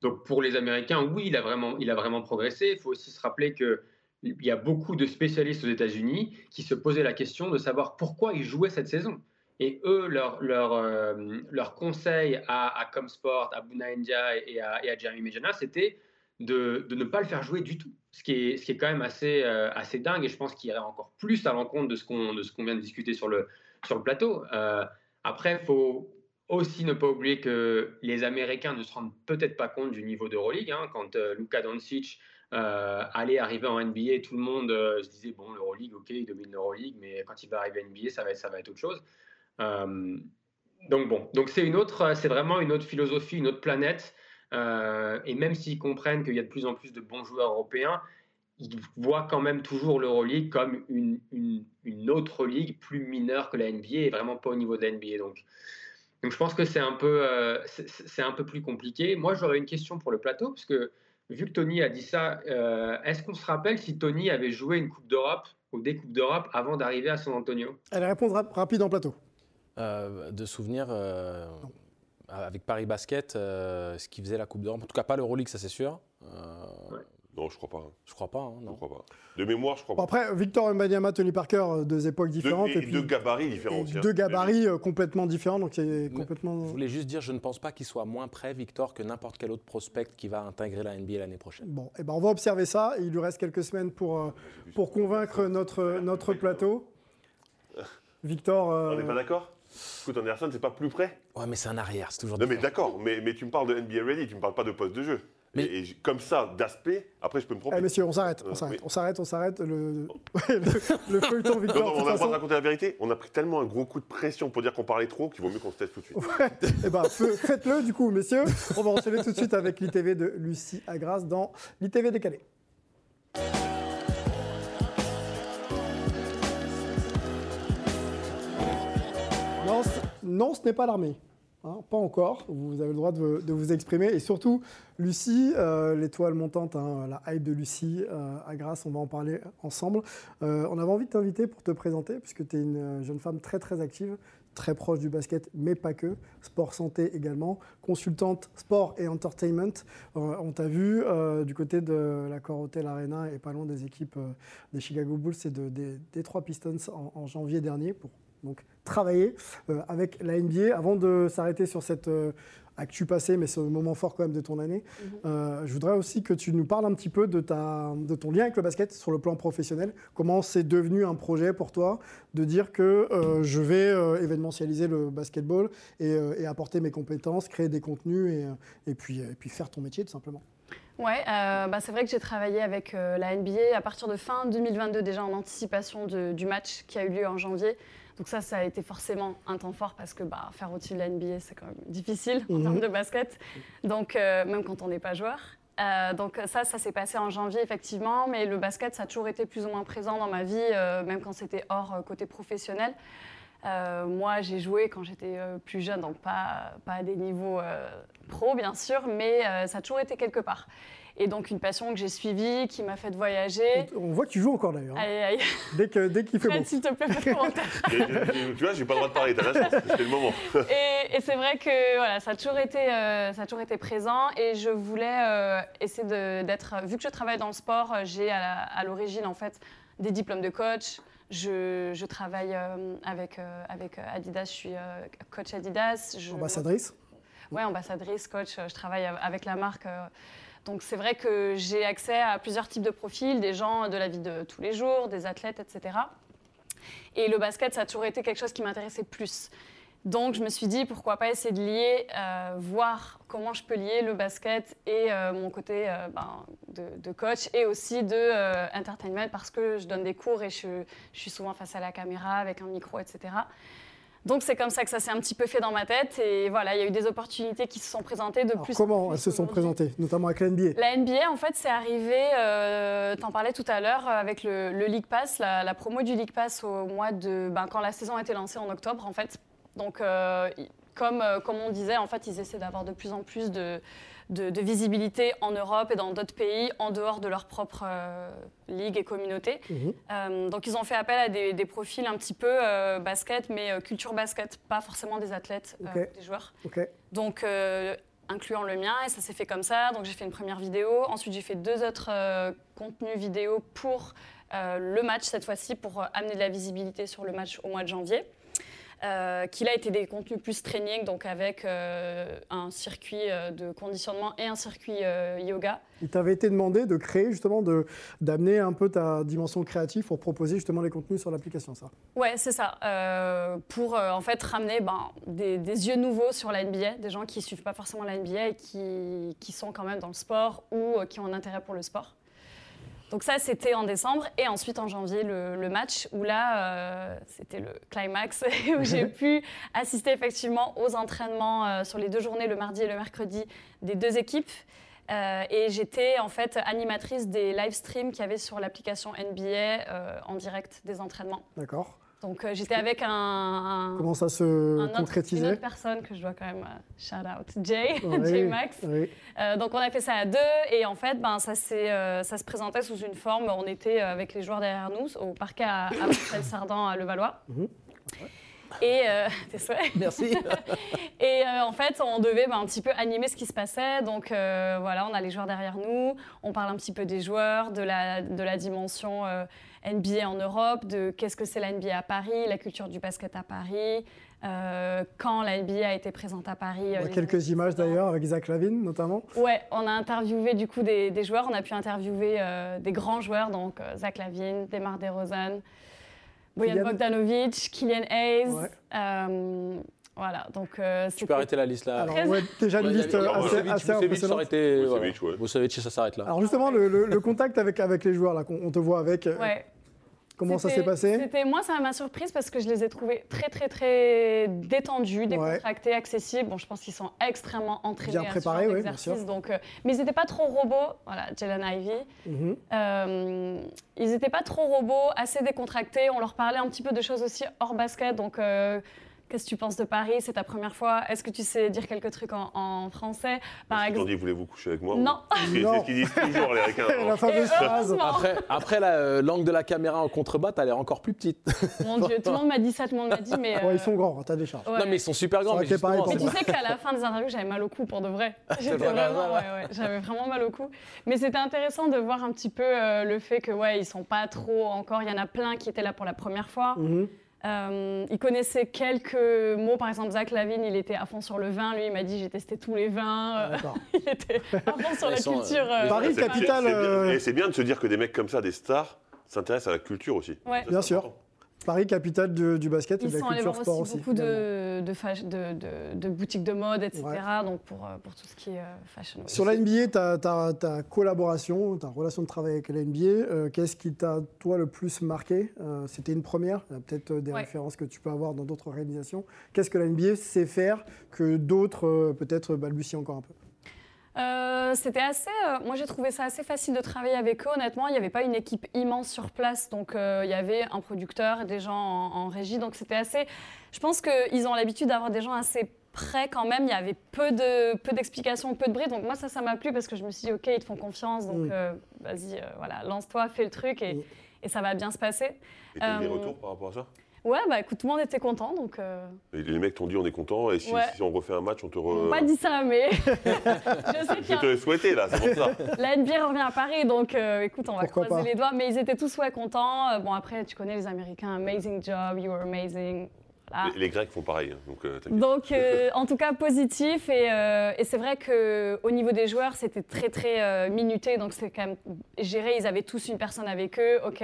Donc, pour les Américains, oui, il a vraiment, il a vraiment progressé. Il faut aussi se rappeler qu'il y a beaucoup de spécialistes aux États-Unis qui se posaient la question de savoir pourquoi il jouait cette saison. Et eux, leur, leur, euh, leur conseil à, à Comsport, à Buna India et à, Jeremy Mejana, c'était de, ne pas le faire jouer du tout. Ce qui est, ce qui est quand même assez, euh, assez dingue et je pense qu'il irait encore plus à l'encontre de ce qu'on qu'on vient de discuter sur le, sur le plateau. Euh, après, il faut aussi ne pas oublier que les Américains ne se rendent peut-être pas compte du niveau d'Euroleague. Hein. Quand Luka Doncic allait arriver en NBA, tout le monde se disait bon, l'Euroleague, ok, il domine l'Euroleague, mais quand il va arriver en NBA, ça va être, ça va être autre chose. Donc bon, donc c'est une autre, c'est vraiment une autre philosophie, une autre planète. Euh, et même s'ils comprennent qu'il y a de plus en plus de bons joueurs européens, ils voient quand même toujours l'Euroleague comme une, une, autre ligue plus mineure que la NBA et vraiment pas au niveau de la NBA. Donc, donc je pense que c'est un, peu, euh, c'est un peu plus compliqué. Moi, j'aurais une question pour le plateau, parce que vu que Tony a dit ça, euh, est-ce qu'on se rappelle si Tony avait joué une Coupe d'Europe ou des Coupes d'Europe avant d'arriver à San Antonio? Elle répond rapide en plateau. De souvenir, avec Paris Basket, euh, ce qui faisait la Coupe d'Europe. En tout cas, pas l'Euroleague, ça c'est sûr. Euh, non, je crois pas. Je crois pas. Hein, non. Je crois pas. De mémoire, je crois pas. Après, Victor Mbanyama, Tony Parker, euh, deux époques différentes. et, deux gabarits différents. deux gabarits complètement différents. Donc complètement. Je voulais juste dire, je ne pense pas qu'il soit moins prêt, Victor, que n'importe quel autre prospect qui va intégrer la NBA l'année prochaine. Bon, et eh ben on va observer ça. il lui reste quelques semaines pour, pour convaincre notre, notre plateau. Victor. On n'est pas d'accord? Écoute, Anderson, c'est pas plus près Ouais, mais c'est un arrière, c'est toujours. Non, mais d'accord, mais, mais tu me parles de NBA Ready, tu me parles pas de poste de jeu. Mais... Et, comme ça, d'aspect, après je peux me tromper. Eh, messieurs, on s'arrête, on euh, s'arrête, on s'arrête, on s'arrête. Le, (laughs) le, feuilleton Victor. Non, non, on n'a pas raconter la vérité. On a pris tellement un gros coup de pression pour dire qu'on parlait trop qu'il vaut mieux qu'on se teste tout de suite. Ouais. Eh ben, faites-le du coup, messieurs. On va enchaîner tout de suite avec l'ITV de Lucie Agras dans l'ITV décalé. Non, ce n'est pas l'armée. Hein, pas encore. Vous avez le droit de, vous exprimer. Et surtout, Lucie, euh, l'étoile montante, hein, la hype de Lucie euh, à Grasse, on va en parler ensemble. Euh, on avait envie de t'inviter pour te présenter, puisque tu es une jeune femme très très active, très proche du basket, mais pas que. Sport santé également. Consultante sport et entertainment. on t'a vu du côté de la Hotel Arena et pas loin des équipes des Chicago Bulls et de, des, trois Pistons en, janvier dernier donc travailler euh, avec la NBA. Avant de s'arrêter sur cette euh, actu passée, mais ce moment fort quand même de ton année, mhm. euh, je voudrais aussi que tu nous parles un petit peu de, ta, de ton lien avec le basket sur le plan professionnel. Comment c'est devenu un projet pour toi de dire que je vais événementialiser le basketball et, apporter mes compétences, créer des contenus et, et, puis, et puis faire ton métier tout simplement? Ouais, bah c'est vrai que j'ai travaillé avec la NBA à partir de fin 2022 déjà en anticipation du match qui a eu lieu en janvier. Donc ça, ça a été forcément un temps fort parce que bah, faire au-dessus de la NBA, c'est quand même difficile en termes mhm. de basket. Donc euh, même quand on n'est pas joueur. Euh, donc ça, ça s'est passé en janvier effectivement, mais le basket, ça a toujours été plus ou moins présent dans ma vie, euh, même quand c'était hors côté professionnel. moi, j'ai joué quand j'étais plus jeune, donc pas, pas à des niveaux pro, bien sûr, mais ça a toujours été quelque part. Et donc une passion que j'ai suivie, qui m'a fait voyager. On voit que tu joues encore d'ailleurs. Hein. Dès qu'il dès qu'il fait bon. s'il te plaît, fais commentaire. (laughs) tu vois, j'ai pas le droit de parler, t'as la chance, c'était le moment. (laughs) et, c'est vrai que voilà, ça, a toujours été, euh, ça a toujours été présent et je voulais euh, essayer d'être... Vu que je travaille dans le sport, j'ai à l'origine en fait des diplômes de coach. Je, je travaille euh, avec, avec Adidas, je suis coach Adidas. Je, ambassadrice Oui, ambassadrice, coach. Je travaille avec la marque donc c'est vrai que j'ai accès à plusieurs types de profils, des gens de la vie de tous les jours, des athlètes, etc. Et le basket, ça a toujours été quelque chose qui m'intéressait plus. Donc je me suis dit, pourquoi pas essayer de lier, euh, voir comment je peux lier le basket et euh, mon côté euh, ben, de, coach et aussi de entertainment parce que je donne des cours et je, je, suis souvent face à la caméra avec un micro, etc. Donc c'est comme ça que ça s'est un petit peu fait dans ma tête et voilà, il y a eu des opportunités qui se sont présentées de plus. Comment elles se sont présentées, notamment avec la NBA La NBA, en fait, c'est arrivé. Euh, T'en parlais tout à l'heure avec le, League Pass, la, promo du League Pass au mois de, ben, quand la saison a été lancée en octobre, en fait. Donc euh, comme, euh, comme on disait, en fait, ils essaient d'avoir de plus en plus de, de, de visibilité en Europe et dans d'autres pays, en dehors de leur propre euh, ligue et communauté. Mhm. Euh, donc, ils ont fait appel à des, des profils un petit peu euh, basket, mais culture basket, pas forcément des athlètes, des joueurs. Donc, incluant le mien, et ça s'est fait comme ça. Donc, j'ai fait une première vidéo. Ensuite, j'ai fait deux autres euh, contenus vidéo pour euh, le match cette fois-ci, pour euh, amener de la visibilité sur le match au mois de janvier. Euh, qui là étaient des contenus plus training, donc avec euh, un circuit euh, de conditionnement et un circuit euh, yoga. Il t'avait été demandé de créer justement, de- d'amener un peu ta dimension créative pour proposer justement les contenus sur l'application, ça? Ouais, c'est ça. Pour en fait ramener ben, des, des yeux nouveaux sur la NBA, des gens qui suivent pas forcément la NBA et qui, qui sont quand même dans le sport ou qui ont un intérêt pour le sport. Donc ça, c'était en décembre. Et ensuite, en janvier, le, le match, où là, euh, c'était le climax, (laughs) où j'ai (laughs) pu assister effectivement aux entraînements euh, sur les deux journées, le mardi et le mercredi, des deux équipes. Euh, et j'étais en fait animatrice des live streams qu'il y avait sur l'application NBA en direct des entraînements. D'accord. Donc euh, j'étais avec un, un- Comment ça se un autre- une autre personne que je dois quand même euh, shout out, Jay, Oui, (laughs) Jay Max. oui. Euh, donc on a fait ça à deux et en fait ben, ça, euh, ça se présentait sous une forme, on était avec les joueurs derrière nous au parquet à, à Marcel-Sardan à Levallois. Mhm. Et euh, (laughs) tes souhaits. Merci. (laughs) Et euh, en fait, on devait ben, un petit peu animer ce qui se passait. Donc euh, voilà, on a les joueurs derrière nous, on parle un petit peu des joueurs, de la, de la dimension euh, NBA en Europe, de qu'est-ce que c'est la NBA à Paris, la culture du basket à Paris, quand la NBA a été présente à Paris. On a les quelques images d'ailleurs avec Zach Lavine notamment. Ouais, on a interviewé du coup des, des joueurs, on a pu interviewer des grands joueurs, donc Zach Lavine, Demar DeRozan, Bojan. Bogdanovic, Kylian Hayes. Ouais. euh, voilà, donc euh, Tu peux arrêter la liste là. Alors Très- ouais, déjà une Ouais, liste avait- assez, Vucevic, assez Vucevic, impressionnante. été. Vucevic, voilà. ça s'arrête là. Alors justement, le, le- le contact avec, avec les joueurs, là, qu'on- on te voit avec, euh. Comment ça s'est passé? Moi, ça m'a surprise parce que je les ai trouvés très, très, très détendus, décontractés, accessibles. Bon, je pense qu'ils sont extrêmement entraînés Bien préparés, oui, bien sûr. Donc, euh, mais ils n'étaient pas trop robots. Voilà, Jalen Ivy. Mhm. Euh, ils n'étaient pas trop robots, assez décontractés. On leur parlait un petit peu de choses aussi hors basket. Donc, euh, qu'est-ce que tu penses de Paris? C'est ta première fois Est-ce que tu sais dire quelques trucs en, en français? Par Ils t'ont exemple. dit, voulez-vous coucher avec moi Non. C'est Non. c'est ce qu'ils disent toujours, les Ricains. (laughs) La fameuse phrase. Après, après la, euh, l'angle de la caméra en contrebas, t'as l'air encore plus petite. (laughs) Mon Dieu, tout le monde m'a dit ça, tout le monde m'a dit, mais. Ouais, euh, ils sont grands, t'as des charges. ouais. Non, mais ils sont super grands. Mais pareil Mais tu sais qu'à la fin des interviews, j'avais mal au cou pour de vrai. (laughs) J'étais vrai, vraiment, ouais, ouais, j'avais vraiment mal au cou. Mais c'était intéressant de voir un petit peu euh, le fait que ouais, ils sont pas trop encore. Il y en a plein qui étaient là pour la première fois. Mhm. Euh, ils connaissaient quelques mots. Par exemple, Zach Lavine, il était à fond sur le vin. Lui, il m'a dit j'ai testé tous les vins. Euh, D'accord. (laughs) il était à fond sur la sont, euh, culture. euh, Paris, capitale, c'est bien- euh, Et c'est bien de se dire que des mecs comme ça, des stars, s'intéressent à la culture aussi. Ouais. Ça, Bien sûr. important. Paris, capitale de- du basket et Ils de la culture sport aussi beaucoup de, de, de- boutiques de mode, etc. Ouais. Donc pour, euh, pour tout ce qui est euh, fashion. Sur la NBA, ta, collaboration, ta relation de travail avec la NBA, euh, qu'est-ce qui t'a, toi, le plus marqué? Euh, C'était une première, peut-être des Ouais. références que tu peux avoir dans d'autres organisations. Qu'est-ce que la NBA sait faire que d'autres, euh, peut-être, balbutient encore un peu? Euh, C'était assez. euh, moi, j'ai trouvé ça assez facile de travailler avec eux. Honnêtement, il n'y avait pas une équipe immense sur place, donc euh, il y avait un producteur et des gens en, en régie, donc c'était assez. Je pense qu'ils ont l'habitude d'avoir des gens assez près quand même. Il y avait peu de peu d'explications, peu de bruit. Donc moi, ça, ça m'a plu parce que je me suis dit, ok, ils te font confiance, donc Mm. euh, vas-y, euh, voilà, lance-toi, fais le truc et, Mm. et ça va bien se passer. Et t'as eu des Euh, retours par rapport à ça? Ouais, bah écoute, tout le monde était content, donc. euh, Et Les mecs t'ont dit, on est content, et si, Ouais. si on refait un match, on te Ils m'ont re... pas dit ça, mais (laughs) je sais qu'il Je te l'ai souhaité, là, c'est pour ça. (laughs) La NBA revient à Paris, donc euh, écoute, on va Pourquoi croiser pas? les doigts. Mais ils étaient tous ouais, contents. Euh, bon, après, tu connais les Américains, amazing job, you were amazing. Voilà. Les, les Grecs font pareil, hein, donc euh, t'inquiète. Donc, euh, (laughs) en tout cas, positif. Et, euh, et c'est vrai qu'au niveau des joueurs, c'était très, très euh, minuté. Donc, c'est quand même géré. Ils avaient tous une personne avec eux. OK,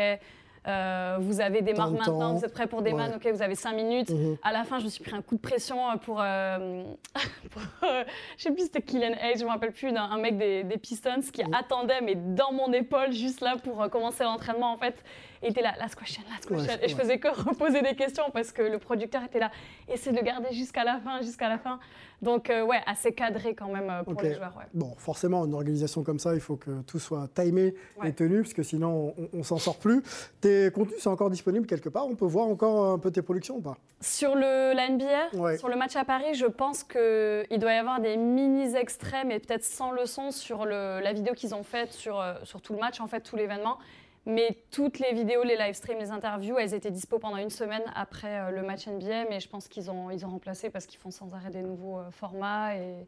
euh, vous avez des marques maintenant, vous êtes prêts pour des Ouais. man, OK, vous avez cinq minutes. Mhm. À la fin, je me suis pris un coup de pression euh, pour. euh, (laughs) pour, euh, je sais plus, c'était Kylian Hayes, je me rappelle plus, d'un- un mec des, des Pistons qui attendait, mais dans mon épaule, juste là pour commencer l'entraînement, en fait. Et il était là, last question, last Ouais, question. et je ouais. faisais que reposer des questions parce que le producteur était là, essaie de le garder jusqu'à la fin, jusqu'à la fin. Donc, euh, ouais, assez cadré quand même euh, pour les joueurs, ouais. Bon, forcément, une organisation comme ça, il faut que tout soit timé Ouais. et tenu, parce que sinon, on, on s'en sort plus. Tes contenus sont encore disponibles quelque part? On peut voir encore un peu tes productions ou pas? Sur le, la NBA, Ouais. sur le match à Paris, je pense qu'il doit y avoir des mini-extraits, mais peut-être sans le son, sur le- la vidéo qu'ils ont faite sur, euh, sur tout le match, en fait, tout l'événement. Mais toutes les vidéos, les live streams, les interviews, elles étaient dispo pendant une semaine après euh, le match NBA, mais je pense qu'ils ont, ils ont remplacé parce qu'ils font sans arrêt des nouveaux euh, formats. Et...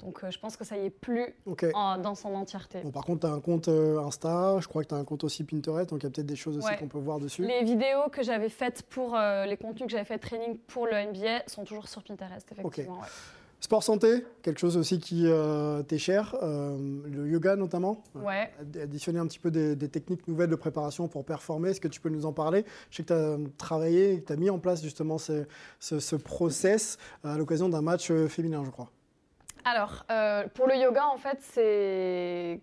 Donc euh, je pense que ça y est plus en- dans son entièreté. Bon, par contre, tu as un compte euh, Insta, je crois que tu as un compte aussi Pinterest, donc il y a peut-être des choses aussi Ouais. qu'on peut voir dessus. Les vidéos que j'avais faites pour euh, les contenus que j'avais fait training pour le NBA sont toujours sur Pinterest, effectivement. ouais. Sport santé, quelque chose aussi qui euh, t'est cher, euh, le yoga notamment. Ouais. Add- Additionner un petit peu des, des techniques nouvelles de préparation pour performer, est-ce que tu peux nous en parler? Je sais que tu as travaillé, que tu as mis en place justement ce, ce, ce process à l'occasion d'un match euh, féminin, je crois. Alors, euh, pour le yoga, en fait, c'est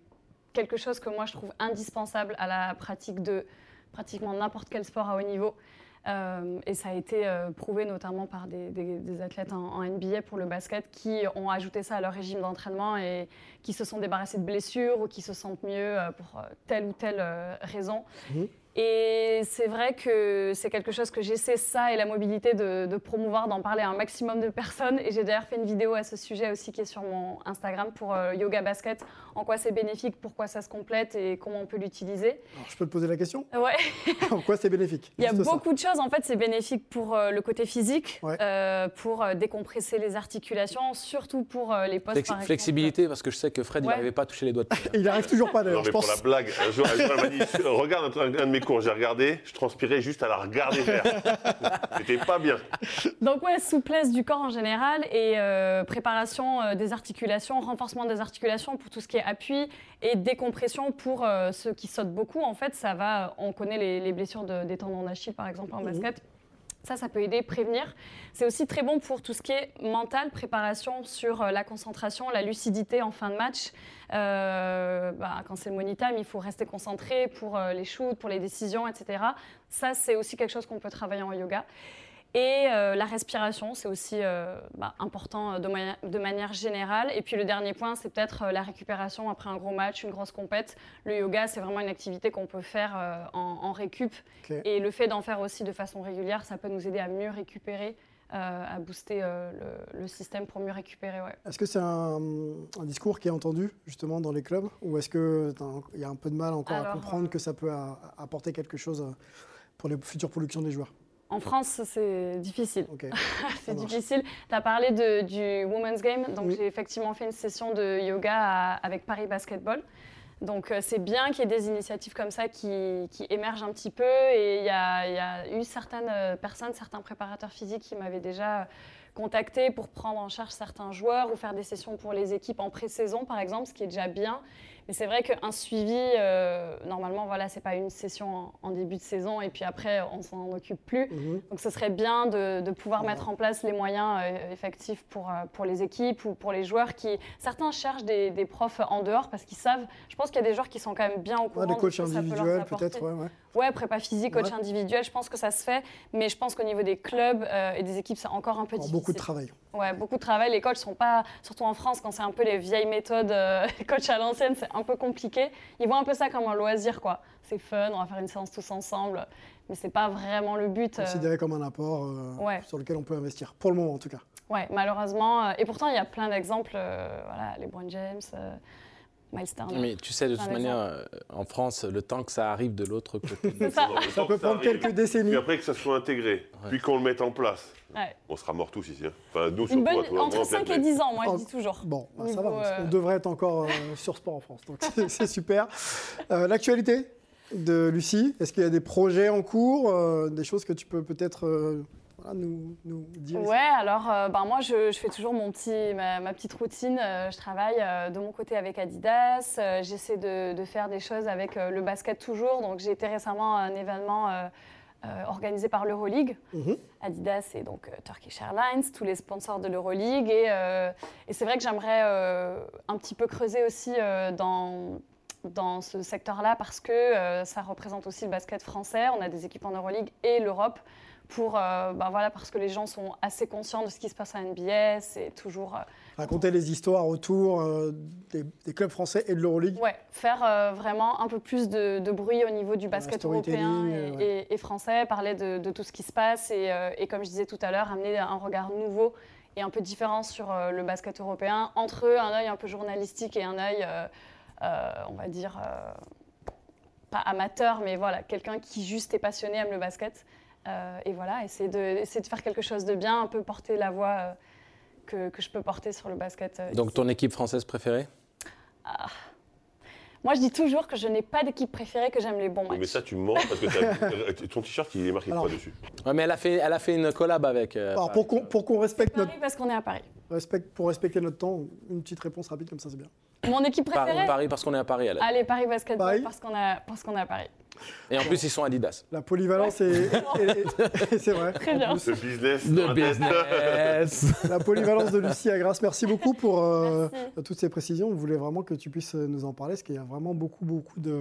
quelque chose que moi je trouve indispensable à la pratique de pratiquement n'importe quel sport à haut niveau. Euh, et ça a été euh, prouvé notamment par des, athlètes en, NBA pour le basket qui ont ajouté ça à leur régime d'entraînement et qui se sont débarrassés de blessures ou qui se sentent mieux euh, pour telle ou telle raison. Mhm. Et c'est vrai que c'est quelque chose que j'essaie, ça et la mobilité, de, de promouvoir, d'en parler à un maximum de personnes. Et j'ai d'ailleurs fait une vidéo à ce sujet aussi qui est sur mon Instagram pour euh, Yoga Basket, en quoi c'est bénéfique, pourquoi ça se complète et comment on peut l'utiliser. Alors, je peux te poser la question? Ouais. (laughs) En quoi c'est bénéfique? Il y a ça. beaucoup de choses. En fait, c'est bénéfique pour euh, le côté physique, Ouais. euh, pour euh, décompresser les articulations, surtout pour euh, les postes. Flexi- par exemple. flexibilité, parce que je sais que Fred, il n'arrivait pas à toucher les doigts de (laughs) pied. Il n'arrive toujours pas Non, d'ailleurs, mais je pour pense. la blague, un jour, un jour, elle m'a dit (laughs) Regarde un, un de mes cours, j'ai regardé, je transpirais juste à la regarder faire. (laughs) C'était pas bien. Donc ouais, souplesse du corps en général et euh, préparation euh, des articulations, renforcement des articulations pour tout ce qui est appui et décompression pour euh, ceux qui sautent beaucoup. En fait, ça va, on connaît les, les blessures de- des tendons d'Achille par exemple en basket. Ça, ça peut aider, prévenir. C'est aussi très bon pour tout ce qui est mental, préparation sur euh, la concentration, la lucidité en fin de match. Euh, bah, quand c'est le money time, il faut rester concentré pour euh, les shoots, pour les décisions, etc. Ça, c'est aussi quelque chose qu'on peut travailler en yoga. Et euh, la respiration, c'est aussi euh, bah, important euh, de, manière générale. Et puis le dernier point, c'est peut-être euh, la récupération après un gros match, une grosse compète. Le yoga, c'est vraiment une activité qu'on peut faire en, en récup. Et le fait d'en faire aussi de façon régulière, ça peut nous aider à mieux récupérer, à booster le, le système pour mieux récupérer. Ouais. Est-ce que c'est un, un discours qui est entendu justement dans les clubs? Ou est-ce qu'il y a un peu de mal encore à comprendre que ça peut apporter quelque chose pour les futures productions des joueurs? En France, c'est difficile. (laughs) C'est difficile. Tu as parlé de- du Women's Game. Donc, Oui. j'ai effectivement fait une session de yoga à- avec Paris Basketball. Donc, euh, c'est bien qu'il y ait des initiatives comme ça qui, qui émergent un petit peu. Et il y y a eu certaines euh, personnes, certains préparateurs physiques qui m'avaient déjà contacté pour prendre en charge certains joueurs ou faire des sessions pour les équipes en pré-saison, par exemple, ce qui est déjà bien. Mais c'est vrai qu'un suivi, euh, normalement, voilà, c'est pas une session en, en début de saison et puis après, on s'en occupe plus. Mhm. Donc ce serait bien de, de pouvoir Ouais. mettre en place les moyens euh, effectifs pour, euh, pour les équipes ou pour les joueurs qui... Certains cherchent des, des profs en dehors parce qu'ils savent... Je pense qu'il y a des joueurs qui sont quand même bien au courant Ouais, des de coachs individuels peut-être, ouais, ouais. Ouais, prépa physique, coach Ouais. individuel, je pense que ça se fait. Mais je pense qu'au niveau des clubs euh, et des équipes, c'est encore un peu difficile. beaucoup de travail. Ouais, beaucoup de travail. Les coachs sont pas, surtout en France, quand c'est un peu les vieilles méthodes, euh, (laughs) coach à l'ancienne, c'est un peu compliqué. Ils voient un peu ça comme un loisir, quoi. C'est fun, on va faire une séance tous ensemble, mais c'est pas vraiment le but. euh. Considéré comme un apport euh, Ouais. sur lequel on peut investir, pour le moment en tout cas. Ouais, malheureusement. et pourtant, il y a plein d'exemples. voilà, les Brown James, Mais tu sais, de toute manière, euh, en France, le temps que ça arrive de l'autre côté. (laughs) C'est ça. Peut prendre quelques décennies. Puis après que ça soit intégré, puis qu'on le mette en place, Ouais. on sera morts tous ici. hein. Enfin, nous Une bonne, toi, entre moi, 5 et peut-être, 10 ans, moi, je dis toujours. Bon, bah, ça va, on- euh, on devrait être encore euh, sur Sport en France, donc (laughs) c'est- super. Euh, L'actualité de Lucie, est-ce qu'il y a des projets en cours, des choses que tu peux peut-être voilà, nous, nous dire ici Ouais, alors euh, ben, moi je, je fais toujours mon petit, ma, ma petite routine. Euh, je travaille euh, de mon côté avec Adidas. Euh, J'essaie de, de faire des choses avec le basket toujours. Donc j'ai été récemment à un événement organisé par l'Euroleague. Mhm. Adidas et donc Turkish Airlines, tous les sponsors de l'Euroleague. Et, et c'est vrai que j'aimerais un petit peu creuser aussi dans, dans ce secteur-là parce que euh, ça représente aussi le basket français. On a des équipes en Euroleague et l'Europe pour, euh, ben voilà, parce que les gens sont assez conscients de ce qui se passe à NBA. C'est toujours. euh, Raconter les histoires autour euh, des, des clubs français et de l'Euroleague. Ouais, faire vraiment un peu plus de, de bruit au niveau du basket européen et, ouais. et- et français, parler de, de tout ce qui se passe et, et comme je disais tout à l'heure, amener un regard nouveau et un peu différent sur le basket européen, entre un œil un peu journalistique et un œil, euh, euh, on va dire, euh, pas amateur, mais voilà, quelqu'un qui juste est passionné, aime le basket. Euh, et voilà, essayer de, essayer de faire quelque chose de bien, un peu porter la voix euh, que, que je peux porter sur le basket. euh, Donc ton équipe française préférée? Moi, je dis toujours que je n'ai pas d'équipe préférée, que j'aime les bons matchs. Mais ça, tu mens parce que ton t-shirt, il est marqué quoi dessus Ouais, mais elle a fait, elle a fait une collab avec. euh, Alors Paris. pour qu'on pour qu'on respecte notre Paris parce qu'on est à Paris. respecte, pour respecter notre temps, une petite réponse rapide comme ça c'est bien. Mon équipe Paris, préférée? Paris parce qu'on est à Paris. Elle. Allez, Paris Basketball Paris. parce qu'on a parce qu'on est à Paris. Et en plus, ils sont Adidas. La polyvalence est, est- est- c'est vrai. Très En bien. Ce business. Le business. La polyvalence de Lucie Agras. Merci beaucoup pour euh, Merci. toutes ces précisions. On voulait vraiment que tu puisses nous en parler, parce qu'il y a vraiment beaucoup, beaucoup de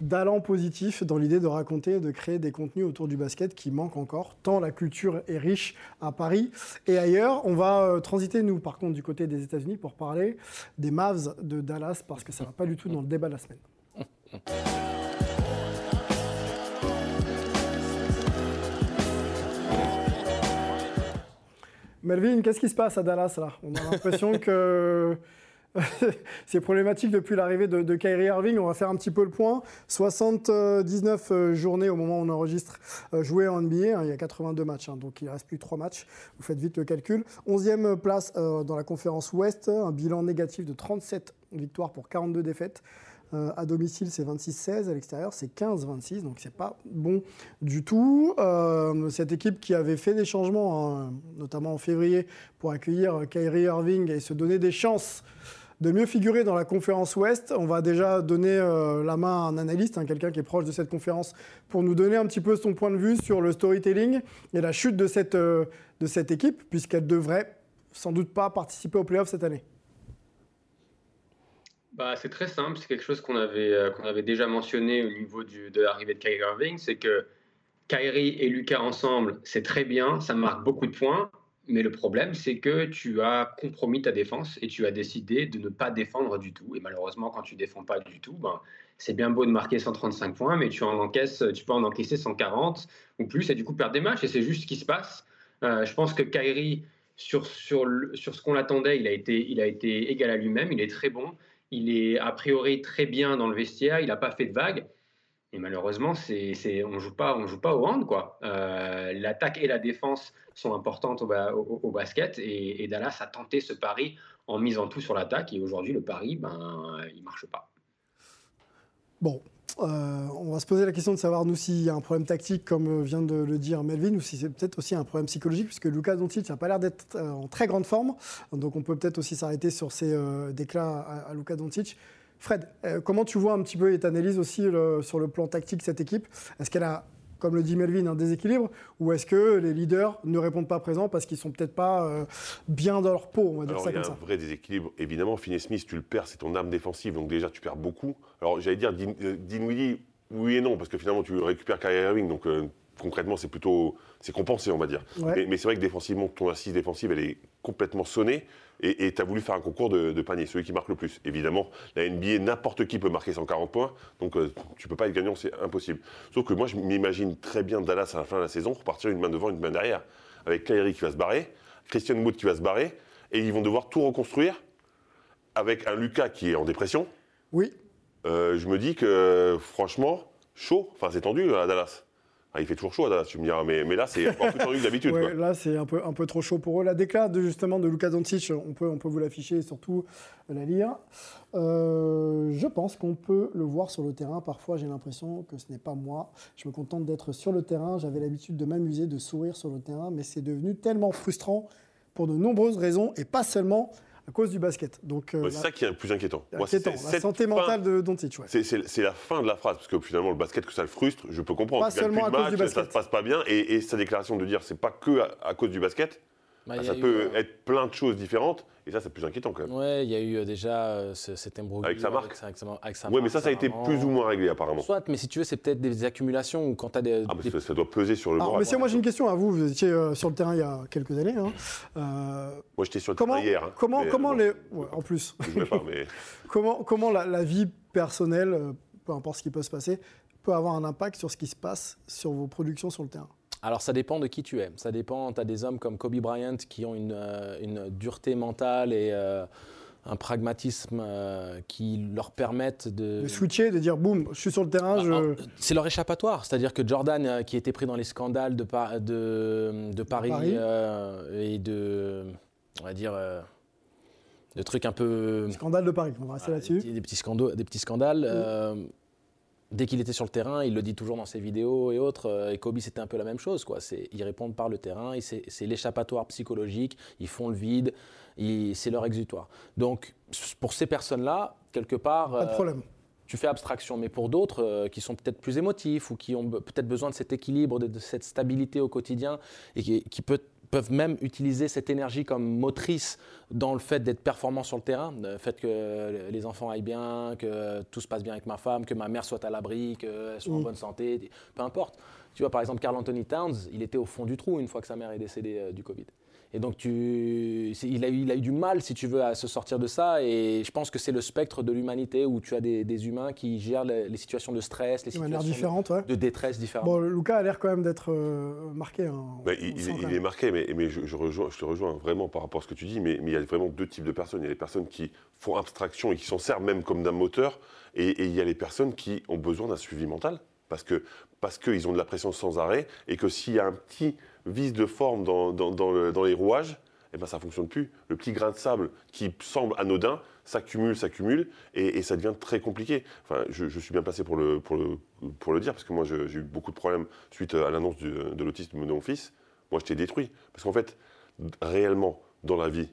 d'allant positif dans l'idée de raconter, de créer des contenus autour du basket qui manquent encore, tant la culture est riche à Paris et ailleurs. On va euh, transiter, nous, par contre, du côté des États-Unis pour parler des Mavs de Dallas, parce que ça ne va pas du tout dans le débat de la semaine. Melvin, qu'est-ce qui se passe à Dallas là? On a l'impression que (laughs) c'est problématique depuis l'arrivée de, Kyrie Irving. On va faire un petit peu le point. 79 euh, journées au moment où on enregistre euh, jouées en NBA. hein, il y a 82 matchs, hein, donc il ne reste plus 3 matchs. Vous faites vite le calcul. 11e place euh, dans la conférence Ouest, un bilan négatif de 37 victoires pour 42 défaites. Euh, à domicile, c'est 26-16. À l'extérieur, c'est 15-26. Donc, c'est pas bon du tout. Euh, cette équipe qui avait fait des changements, hein, notamment en février, pour accueillir Kyrie Irving et se donner des chances de mieux figurer dans la conférence Ouest. On va déjà donner euh, la main à un analyste, hein, quelqu'un qui est proche de cette conférence, pour nous donner un petit peu son point de vue sur le storytelling et la chute de cette, euh, de cette équipe, puisqu'elle devrait sans doute pas participer aux playoffs cette année. Bah, c'est très simple, c'est quelque chose qu'on avait, euh, qu'on avait déjà mentionné au niveau de l'arrivée de Kyrie Irving, c'est que Kyrie et Lucas ensemble, c'est très bien, ça marque beaucoup de points, mais le problème, c'est que tu as compromis ta défense et tu as décidé de ne pas défendre du tout. Et malheureusement, quand tu défends pas du tout, ben, c'est bien beau de marquer 135 points, mais tu, en encaisses, tu peux en encaisser 140 ou plus et du coup perdre des matchs, et c'est juste ce qui se passe. Euh, je pense que Kyrie, sur, sur, sur ce qu'on attendait, il a, été, il a été égal à lui-même, il est très bon. Il est a priori très bien dans le vestiaire, il n'a pas fait de vagues. Et malheureusement, c'est, on ne joue pas, joue pas au hand. Euh, l'attaque et la défense sont importantes au, ba- au- au basket. Et, et Dallas a tenté ce pari en misant tout sur l'attaque. Et aujourd'hui, le pari, ben, il ne marche pas. Bon, euh, on va se poser la question de savoir, nous, s'il y a un problème tactique, comme euh, vient de le dire Melvin, ou si c'est peut-être aussi un problème psychologique, puisque Lucas Doncic n'a pas l'air d'être euh, en très grande forme. Donc on peut peut-être aussi s'arrêter sur ces déclats à, à Lucas Doncic. Fred, comment tu vois un petit peu et t'analyses aussi sur le plan tactique cette équipe? Est-ce qu'elle a, comme le dit Melvin, un déséquilibre Ou est-ce que les leaders ne répondent pas présents parce qu'ils sont peut-être pas euh, bien dans leur peau, on va dire Alors, ça il y a comme un ça vrai déséquilibre. Évidemment, Finney Smith, tu le perds, c'est ton arme défensive, donc déjà, tu perds beaucoup. Alors, j'allais dire Din- euh, Dinwiddie, oui et non, parce que finalement, tu récupères Kyrie Irving, donc euh, concrètement, c'est plutôt c'est compensé, on va dire. Ouais. Mais, mais c'est vrai que défensivement, ton assise défensive, elle est complètement sonnée, et tu as voulu faire un concours de, de panier, celui qui marque le plus. Évidemment, la NBA, n'importe qui peut marquer 140 points, donc euh, tu peux pas être gagnant, c'est impossible. Sauf que moi, je m'imagine très bien Dallas à la fin de la saison repartir une main devant, une main derrière, avec Kyrie qui va se barrer, Christian Wood qui va se barrer, et ils vont devoir tout reconstruire avec un Lucas qui est en dépression. Oui, Euh, je me dis que franchement, chaud, enfin c'est tendu à Dallas. Ah, il fait toujours chaud tu me diras, mais, mais là c'est encore plus tendu que d'habitude. Ouais, là, c'est un peu, un peu trop chaud pour eux. La déclat de, justement de Luka Doncic, on peut, on peut vous l'afficher et surtout la lire. Euh, je pense qu'on peut le voir sur le terrain. Parfois, j'ai l'impression que ce n'est pas moi. Je me contente d'être sur le terrain. J'avais l'habitude de m'amuser, de sourire sur le terrain, mais c'est devenu tellement frustrant pour de nombreuses raisons et pas seulement à cause du basket. Donc, euh, Ouais, c'est la- ça qui est le plus inquiétant. Moi, c'est- inquiétant. c'est La santé fin- mentale de Doncic, ouais. C'est- C'est c'est la fin de la phrase, parce que finalement, le basket, que ça le frustre, je peux comprendre. Pas seulement à cause du matchs, Ça basket. se passe pas bien, et, et sa déclaration de dire c'est pas que à, à cause du basket, Bah, bah, ça eu, peut euh, être plein de choses différentes. Et ça, c'est plus inquiétant quand même. Ouais, il y a eu euh, déjà euh, ce- cet imbroglio Avec sa marque. sa- Avec sa, avec sa Ouais, mais ça, ça a été plus ou moins réglé apparemment. Soit, mais si tu veux, c'est peut-être des accumulations où quand tu as des. Ah, bah, des- ça, ça doit peser sur le Alors, moral. messieurs, moi j'ai une question à vous. Vous étiez euh, sur le terrain il y a quelques années. hein. Euh, Moi, j'étais sur le comment, terrain hier. hein. comment, Mais, comment bon, les. ouais, en plus. Je jouais pas, (laughs) mais Comment, comment la, la vie personnelle, peu importe ce qui peut se passer, peut avoir un impact sur ce qui se passe sur vos productions sur le terrain? Alors ça dépend de qui tu es. Ça dépend, tu as des hommes comme Kobe Bryant qui ont une, euh, une dureté mentale et euh, un pragmatisme euh, qui leur permettent de... De switcher, de dire boum, je suis sur le terrain, Bah, je. C'est leur échappatoire. C'est-à-dire que Jordan, euh, qui était pris dans les scandales de, Pa- de, de Paris, Paris. et de, on va dire, de trucs un peu... Scandale de Paris, on va rester là-dessus. Des, des petits scandales. Des petits scandales euh, dès qu'il était sur le terrain, il le dit toujours dans ses vidéos et autres. euh, et Kobe, c'était un peu la même chose. Quoi. C'est, ils répondent par le terrain. et C'est, l'échappatoire psychologique. Ils font le vide. c'est leur exutoire. Donc, pour ces personnes-là, quelque part. Pas de euh, problème. tu fais abstraction, mais pour d'autres euh, qui sont peut-être plus émotifs ou qui ont peut-être besoin de cet équilibre, de, de cette stabilité au quotidien et qui, qui peut- peuvent même utiliser cette énergie comme motrice dans le fait d'être performant sur le terrain, le fait que les enfants aillent bien, que tout se passe bien avec ma femme, que ma mère soit à l'abri, qu'elle soit en Mm. bonne santé, peu importe. Tu vois, par exemple, Carl Anthony Towns, il était au fond du trou une fois que sa mère est décédée euh, du Covid. Et donc, tu, il, a eu, il a eu du mal, si tu veux, à se sortir de ça. Et je pense que c'est le spectre de l'humanité où tu as des, des humains qui gèrent les, les situations de stress, les situations différente, ouais. de détresse différemment. Bon, Lucas a l'air quand même d'être euh, marqué. hein. Bah, il, est marqué, mais, mais je, je rejoins, je te rejoins vraiment par rapport à ce que tu dis, mais, mais il y a vraiment deux types de personnes. Il y a les personnes qui font abstraction et qui s'en servent même comme d'un moteur, et, et il y a les personnes qui ont besoin d'un suivi mental, parce que parce qu'ils ont de la pression sans arrêt, et que s'il y a un petit vice de forme dans, dans- dans le- dans les rouages, eh ben, ça ne fonctionne plus. Le petit grain de sable qui semble anodin s'accumule, s'accumule, et, ça devient très compliqué. Enfin, je, je suis bien placé pour le, pour le, pour le dire, parce que moi, j'ai eu beaucoup de problèmes suite à l'annonce de l'autisme de mon fils. Moi, j'étais détruit. Parce qu'en fait, réellement, dans la vie,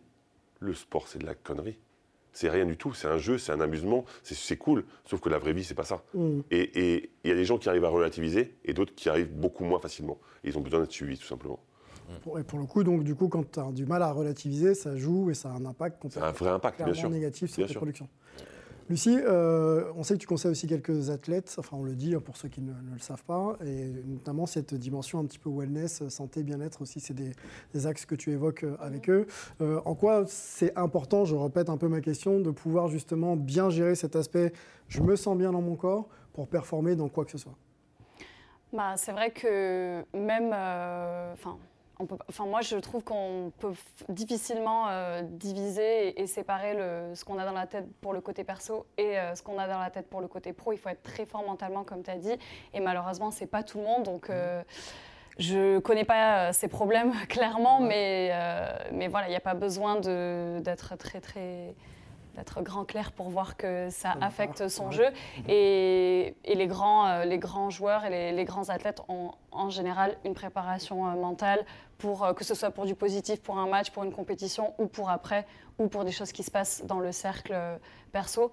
le sport, c'est de la connerie. C'est rien du tout. C'est un jeu, c'est un amusement, c'est- cool. Sauf que la vraie vie, c'est pas ça. Mm. Et il y a des gens qui arrivent à relativiser et d'autres qui arrivent beaucoup moins facilement. Et ils ont besoin d'être suivis, tout simplement. Pour- Et pour le coup, donc, du coup, quand tu as du mal à relativiser, ça joue et ça a un impact C'est un vrai impact, bien sûr. négatif sur Bien tes sûr. productions. Lucie, euh, on sait que tu conseilles aussi quelques athlètes, enfin on le dit hein, pour ceux qui ne, le savent pas, et notamment cette dimension un petit peu wellness, santé, bien-être aussi, c'est des, axes que tu évoques euh, avec eux. Euh, en quoi c'est important, je répète un peu ma question, de pouvoir justement bien gérer cet aspect, je me sens bien dans mon corps, pour performer dans quoi que ce soit? Bah, c'est vrai que même, on peut, enfin, moi je trouve qu'on peut difficilement euh, diviser et, et séparer le, ce qu'on a dans la tête pour le côté perso et euh, ce qu'on a dans la tête pour le côté pro. Il faut être très fort mentalement, comme tu as dit, et malheureusement c'est pas tout le monde, donc. euh, je connais pas euh, ces problèmes (laughs) clairement, mais, mais voilà, il n'y a pas besoin d'être très très d'être grand clair pour voir que ça affecte son jeu. Et, et les, grands, les grands joueurs et les, les grands athlètes ont en général une préparation mentale, pour, euh, que ce soit pour du positif, pour un match, pour une compétition, ou pour après, ou pour des choses qui se passent dans le cercle euh, perso.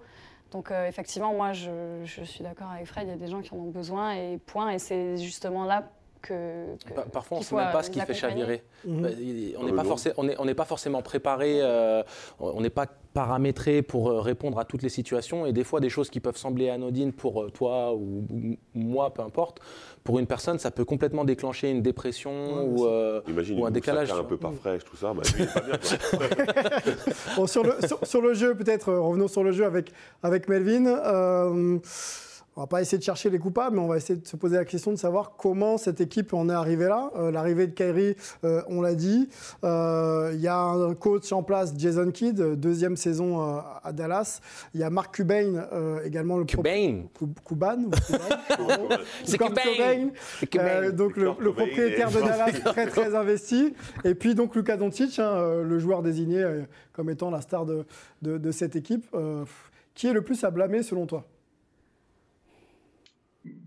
Donc euh, effectivement, moi, je, je suis d'accord avec Fred, il y a des gens qui en ont besoin, et point. Et c'est justement là que... que- Pa- Parfois, on ne sait même pas euh, ce qui fait chavirer. Mhm. Bah, On Euh, n'est pas, non. forcé- on est- on n'est pas forcément préparé, euh, on n'est pas paramétré pour euh, répondre à toutes les situations. Et des fois, des choses qui peuvent sembler anodines pour euh, toi ou, ou moi, peu importe, pour une personne, ça peut complètement déclencher une dépression Ouais, ou, euh, Imagine ou un décalage. Un peu pas fraîche, tout ça. Bah, lui, il est pas bien, quoi. (laughs) Bon, sur, le, sur, sur le jeu, peut-être, euh, revenons sur le jeu avec, avec Melvin. Euh, on va pas essayer de chercher les coupables, mais on va essayer de se poser la question de savoir comment cette équipe en est arrivée là. Euh, L'arrivée de Kyrie, euh, on l'a dit. Euh, Il y a un coach en place, Jason Kidd, deuxième saison euh, à Dallas. Il y a Mark Cuban, euh, également le Cubain. Cub- Cuban. (laughs) C'est Cubain. Cubain. donc le, propriétaire de Dallas très très investi. Et puis donc Luka Doncic, hein, le joueur désigné euh, comme étant la star de, de, de cette équipe. Euh, qui est le plus à blâmer selon toi?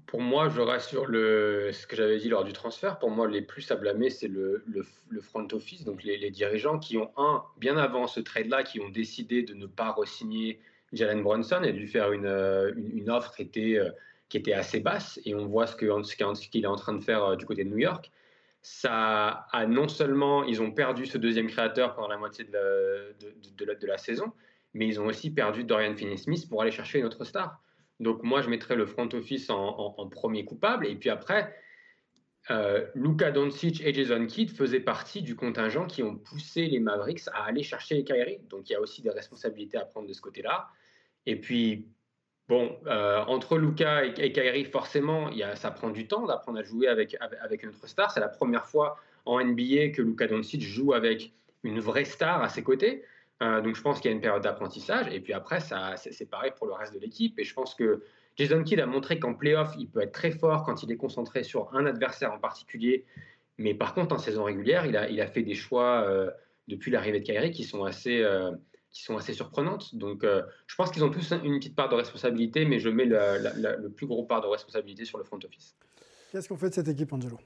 Pour moi, je reste sur ce que j'avais dit lors du transfert. Pour moi, les plus à blâmer, c'est le, front office, donc les, dirigeants qui ont, un, bien avant ce trade-là, qui ont décidé de ne pas re-signer Jalen Brunson et de lui faire une, euh, offre qui était, euh, qui était assez basse. Et on voit ce que- ce qu'il est en train de faire euh, du côté de New York. ça a non seulement ils ont perdu ce deuxième créateur pendant la moitié de la, la, saison, mais ils ont aussi perdu Dorian Finney-Smith pour aller chercher une autre star. Donc moi, je mettrais le front office en, premier coupable. Et puis après, euh, Luka Doncic et Jason Kidd faisaient partie du contingent qui ont poussé les Mavericks à aller chercher Kyrie. Donc il y a aussi des responsabilités à prendre de ce côté-là. Et puis Bon, euh, entre Luca et, Kyrie, forcément, y a, ça prend du temps d'apprendre à jouer avec, avec, une autre star. C'est la première fois en NBA que Luca Doncic joue avec une vraie star à ses côtés. Euh, donc je pense qu'il y a une période d'apprentissage. Et puis après, ça, c'est, pareil pour le reste de l'équipe. Et je pense que Jason Kidd a montré qu'en playoff, il peut être très fort quand il est concentré sur un adversaire en particulier. Mais par contre, en saison régulière, il a, il a fait des choix euh, depuis l'arrivée de Kyrie qui sont assez qui sont assez surprenantes. Donc, euh, je pense qu'ils ont tous une petite part de responsabilité, mais je mets le plus gros part de responsabilité sur le front office. Qu'est-ce qu'on fait de cette équipe, Angelo?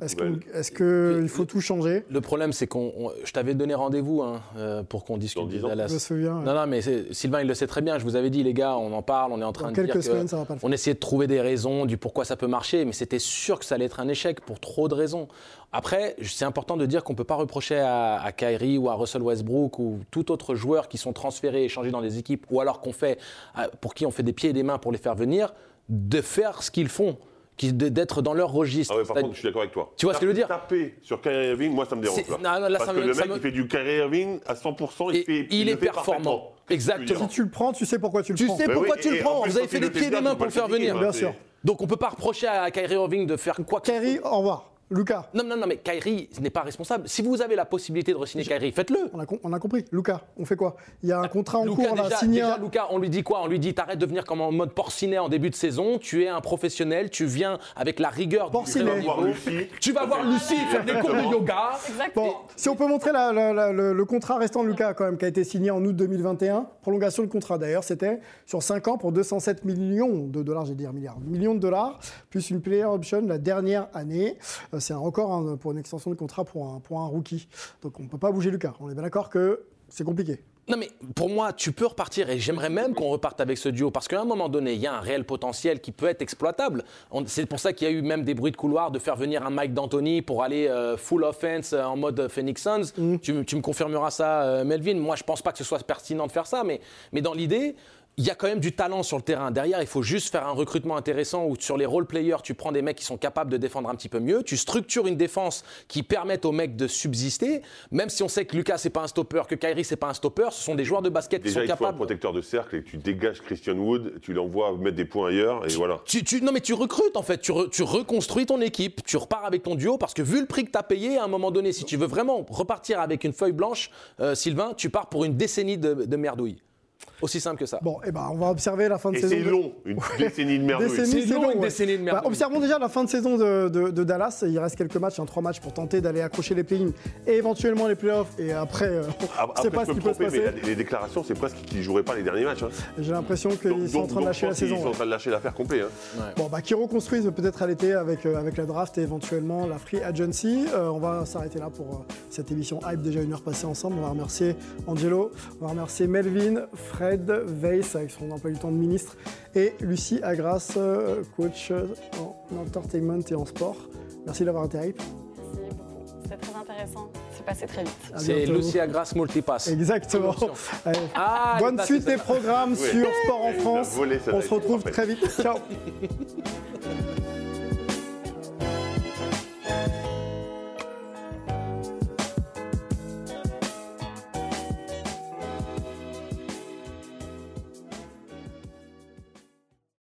Est-ce qu'il faut tout changer? Le problème, c'est qu'on. Je t'avais donné rendez-vous hein, euh, pour qu'on discute des Dallas. Je me souviens. Non, non, mais Sylvain, il le sait très bien. Je vous avais dit, les gars, on en parle, on est en train de dire. Semaines, ça va pas le faire. On essayait de trouver des raisons du pourquoi ça peut marcher, mais c'était sûr que ça allait être un échec pour trop de raisons. Après, c'est important de dire qu'on ne peut pas reprocher à, à, Kyrie ou à Russell Westbrook ou tout autre joueur qui sont transférés et changés dans des équipes, ou alors qu'on fait, euh, pour qui on fait des pieds et des mains pour les faire venir, de faire ce qu'ils font d'être dans leur registre. Ah ouais, par contre, je suis d'accord avec toi. Tu vois ce que je veux dire Taper sur Kyrie Irving, moi, ça me dérange. Là. Non, là, Parce que le mec, il fait du Kyrie Irving à 100%, il, fait, il, est performant. Exactement. Si tu le prends, tu sais pourquoi tu le tu prends. Tu sais pourquoi tu le prends. Vous avez fait des pieds et des mains pour le faire venir. Bien sûr. Donc on ne peut pas reprocher à Kyrie Irving de faire quoi que Kyrie, au revoir. Lucas. Non, non, non, mais Kyrie n'est pas responsable. Si vous avez la possibilité de re-signer Kyrie, faites-le. On a, on a, compris. Lucas, on fait quoi? Il y a un contrat en cours, on a signé. Déjà, Lucas, on lui dit quoi? On lui dit t'arrêtes de venir comme en mode porcinet en début de saison. Tu es un professionnel. Tu viens avec la rigueur porcinet. du voir Tu vas voir Lucie faire des cours de yoga. Bon, si on peut montrer le, contrat restant de Lucas, quand même, qui a été signé en août 2021. Prolongation de contrat, d'ailleurs, c'était sur 5 ans pour 207 millions de dollars, j'ai dit milliards, millions de dollars, plus une player option la dernière année. Euh, c'est un record. Hein, pour une extension de contrat pour un, pour un rookie. Donc on ne peut pas bouger Lucas. On est bien d'accord que c'est compliqué. Non mais pour moi, tu peux repartir et j'aimerais même qu'on reparte avec ce duo parce qu'à un moment donné, il y a un réel potentiel qui peut être exploitable. C'est pour ça qu'il y a eu même des bruits de couloir de faire venir un Mike D'Antoni pour aller euh, full offense euh, en mode Phoenix Suns. Mm. Tu, me confirmeras ça, euh, Melvin. Moi, je pense pas que ce soit pertinent de faire ça, mais, mais dans l'idée, il y a quand même du talent sur le terrain. Derrière, il faut juste faire un recrutement intéressant où sur les role players, tu prends des mecs qui sont capables de défendre un petit peu mieux. Tu structures une défense qui permette aux mecs de subsister. Même si on sait que Lucas c'est pas un stopper, que Kyrie c'est pas un stopper, ce sont des joueurs de basket qui sont il capables. Faut un protecteur de cercle et tu dégages Christian Wood, tu l'envoies mettre des points ailleurs et voilà. Tu, non mais tu recrutes en fait, tu, reconstruis ton équipe, tu repars avec ton duo parce que vu le prix que tu as payé à un moment donné, si tu veux vraiment repartir avec une feuille blanche, euh, Sylvain, tu pars pour une décennie de, de merdouille. Aussi simple que ça. Bon, et eh ben, on va observer la fin de et saison. C'est long, une décennie de merde. C'est long, une décennie de merde. Bah, observons déjà la fin de saison de, de, Dallas. Il reste quelques matchs, trois matchs pour tenter d'aller accrocher les play et éventuellement les playoffs. Et après, euh, (laughs) on ne sait pas ce qui peut se passer. Mais les déclarations, c'est presque qu'ils ne joueraient pas les derniers matchs. Hein. J'ai l'impression qu'ils sont en train de lâcher la saison. Ils sont en train de lâcher l'affaire complet. Hein. Bon, bah, qui reconstruisent peut-être à l'été avec, euh, avec la draft et éventuellement la free agency. Euh, on va s'arrêter là pour cette émission Hype. Déjà une heure passée ensemble. On va remercier Angelo, on va remercier Melvin, Fred, Veil avec son emploi du temps de ministre, et Lucie Agras, euh, coach en entertainment et en sport. Merci d'avoir été Merci beaucoup. C'était très intéressant. C'est passé très vite. C'est Lucie Agras Multipass. Exactement. (laughs) Ah, bonne suite des programmes sur Sport en France. On se retrouve très vite. Ciao. (laughs)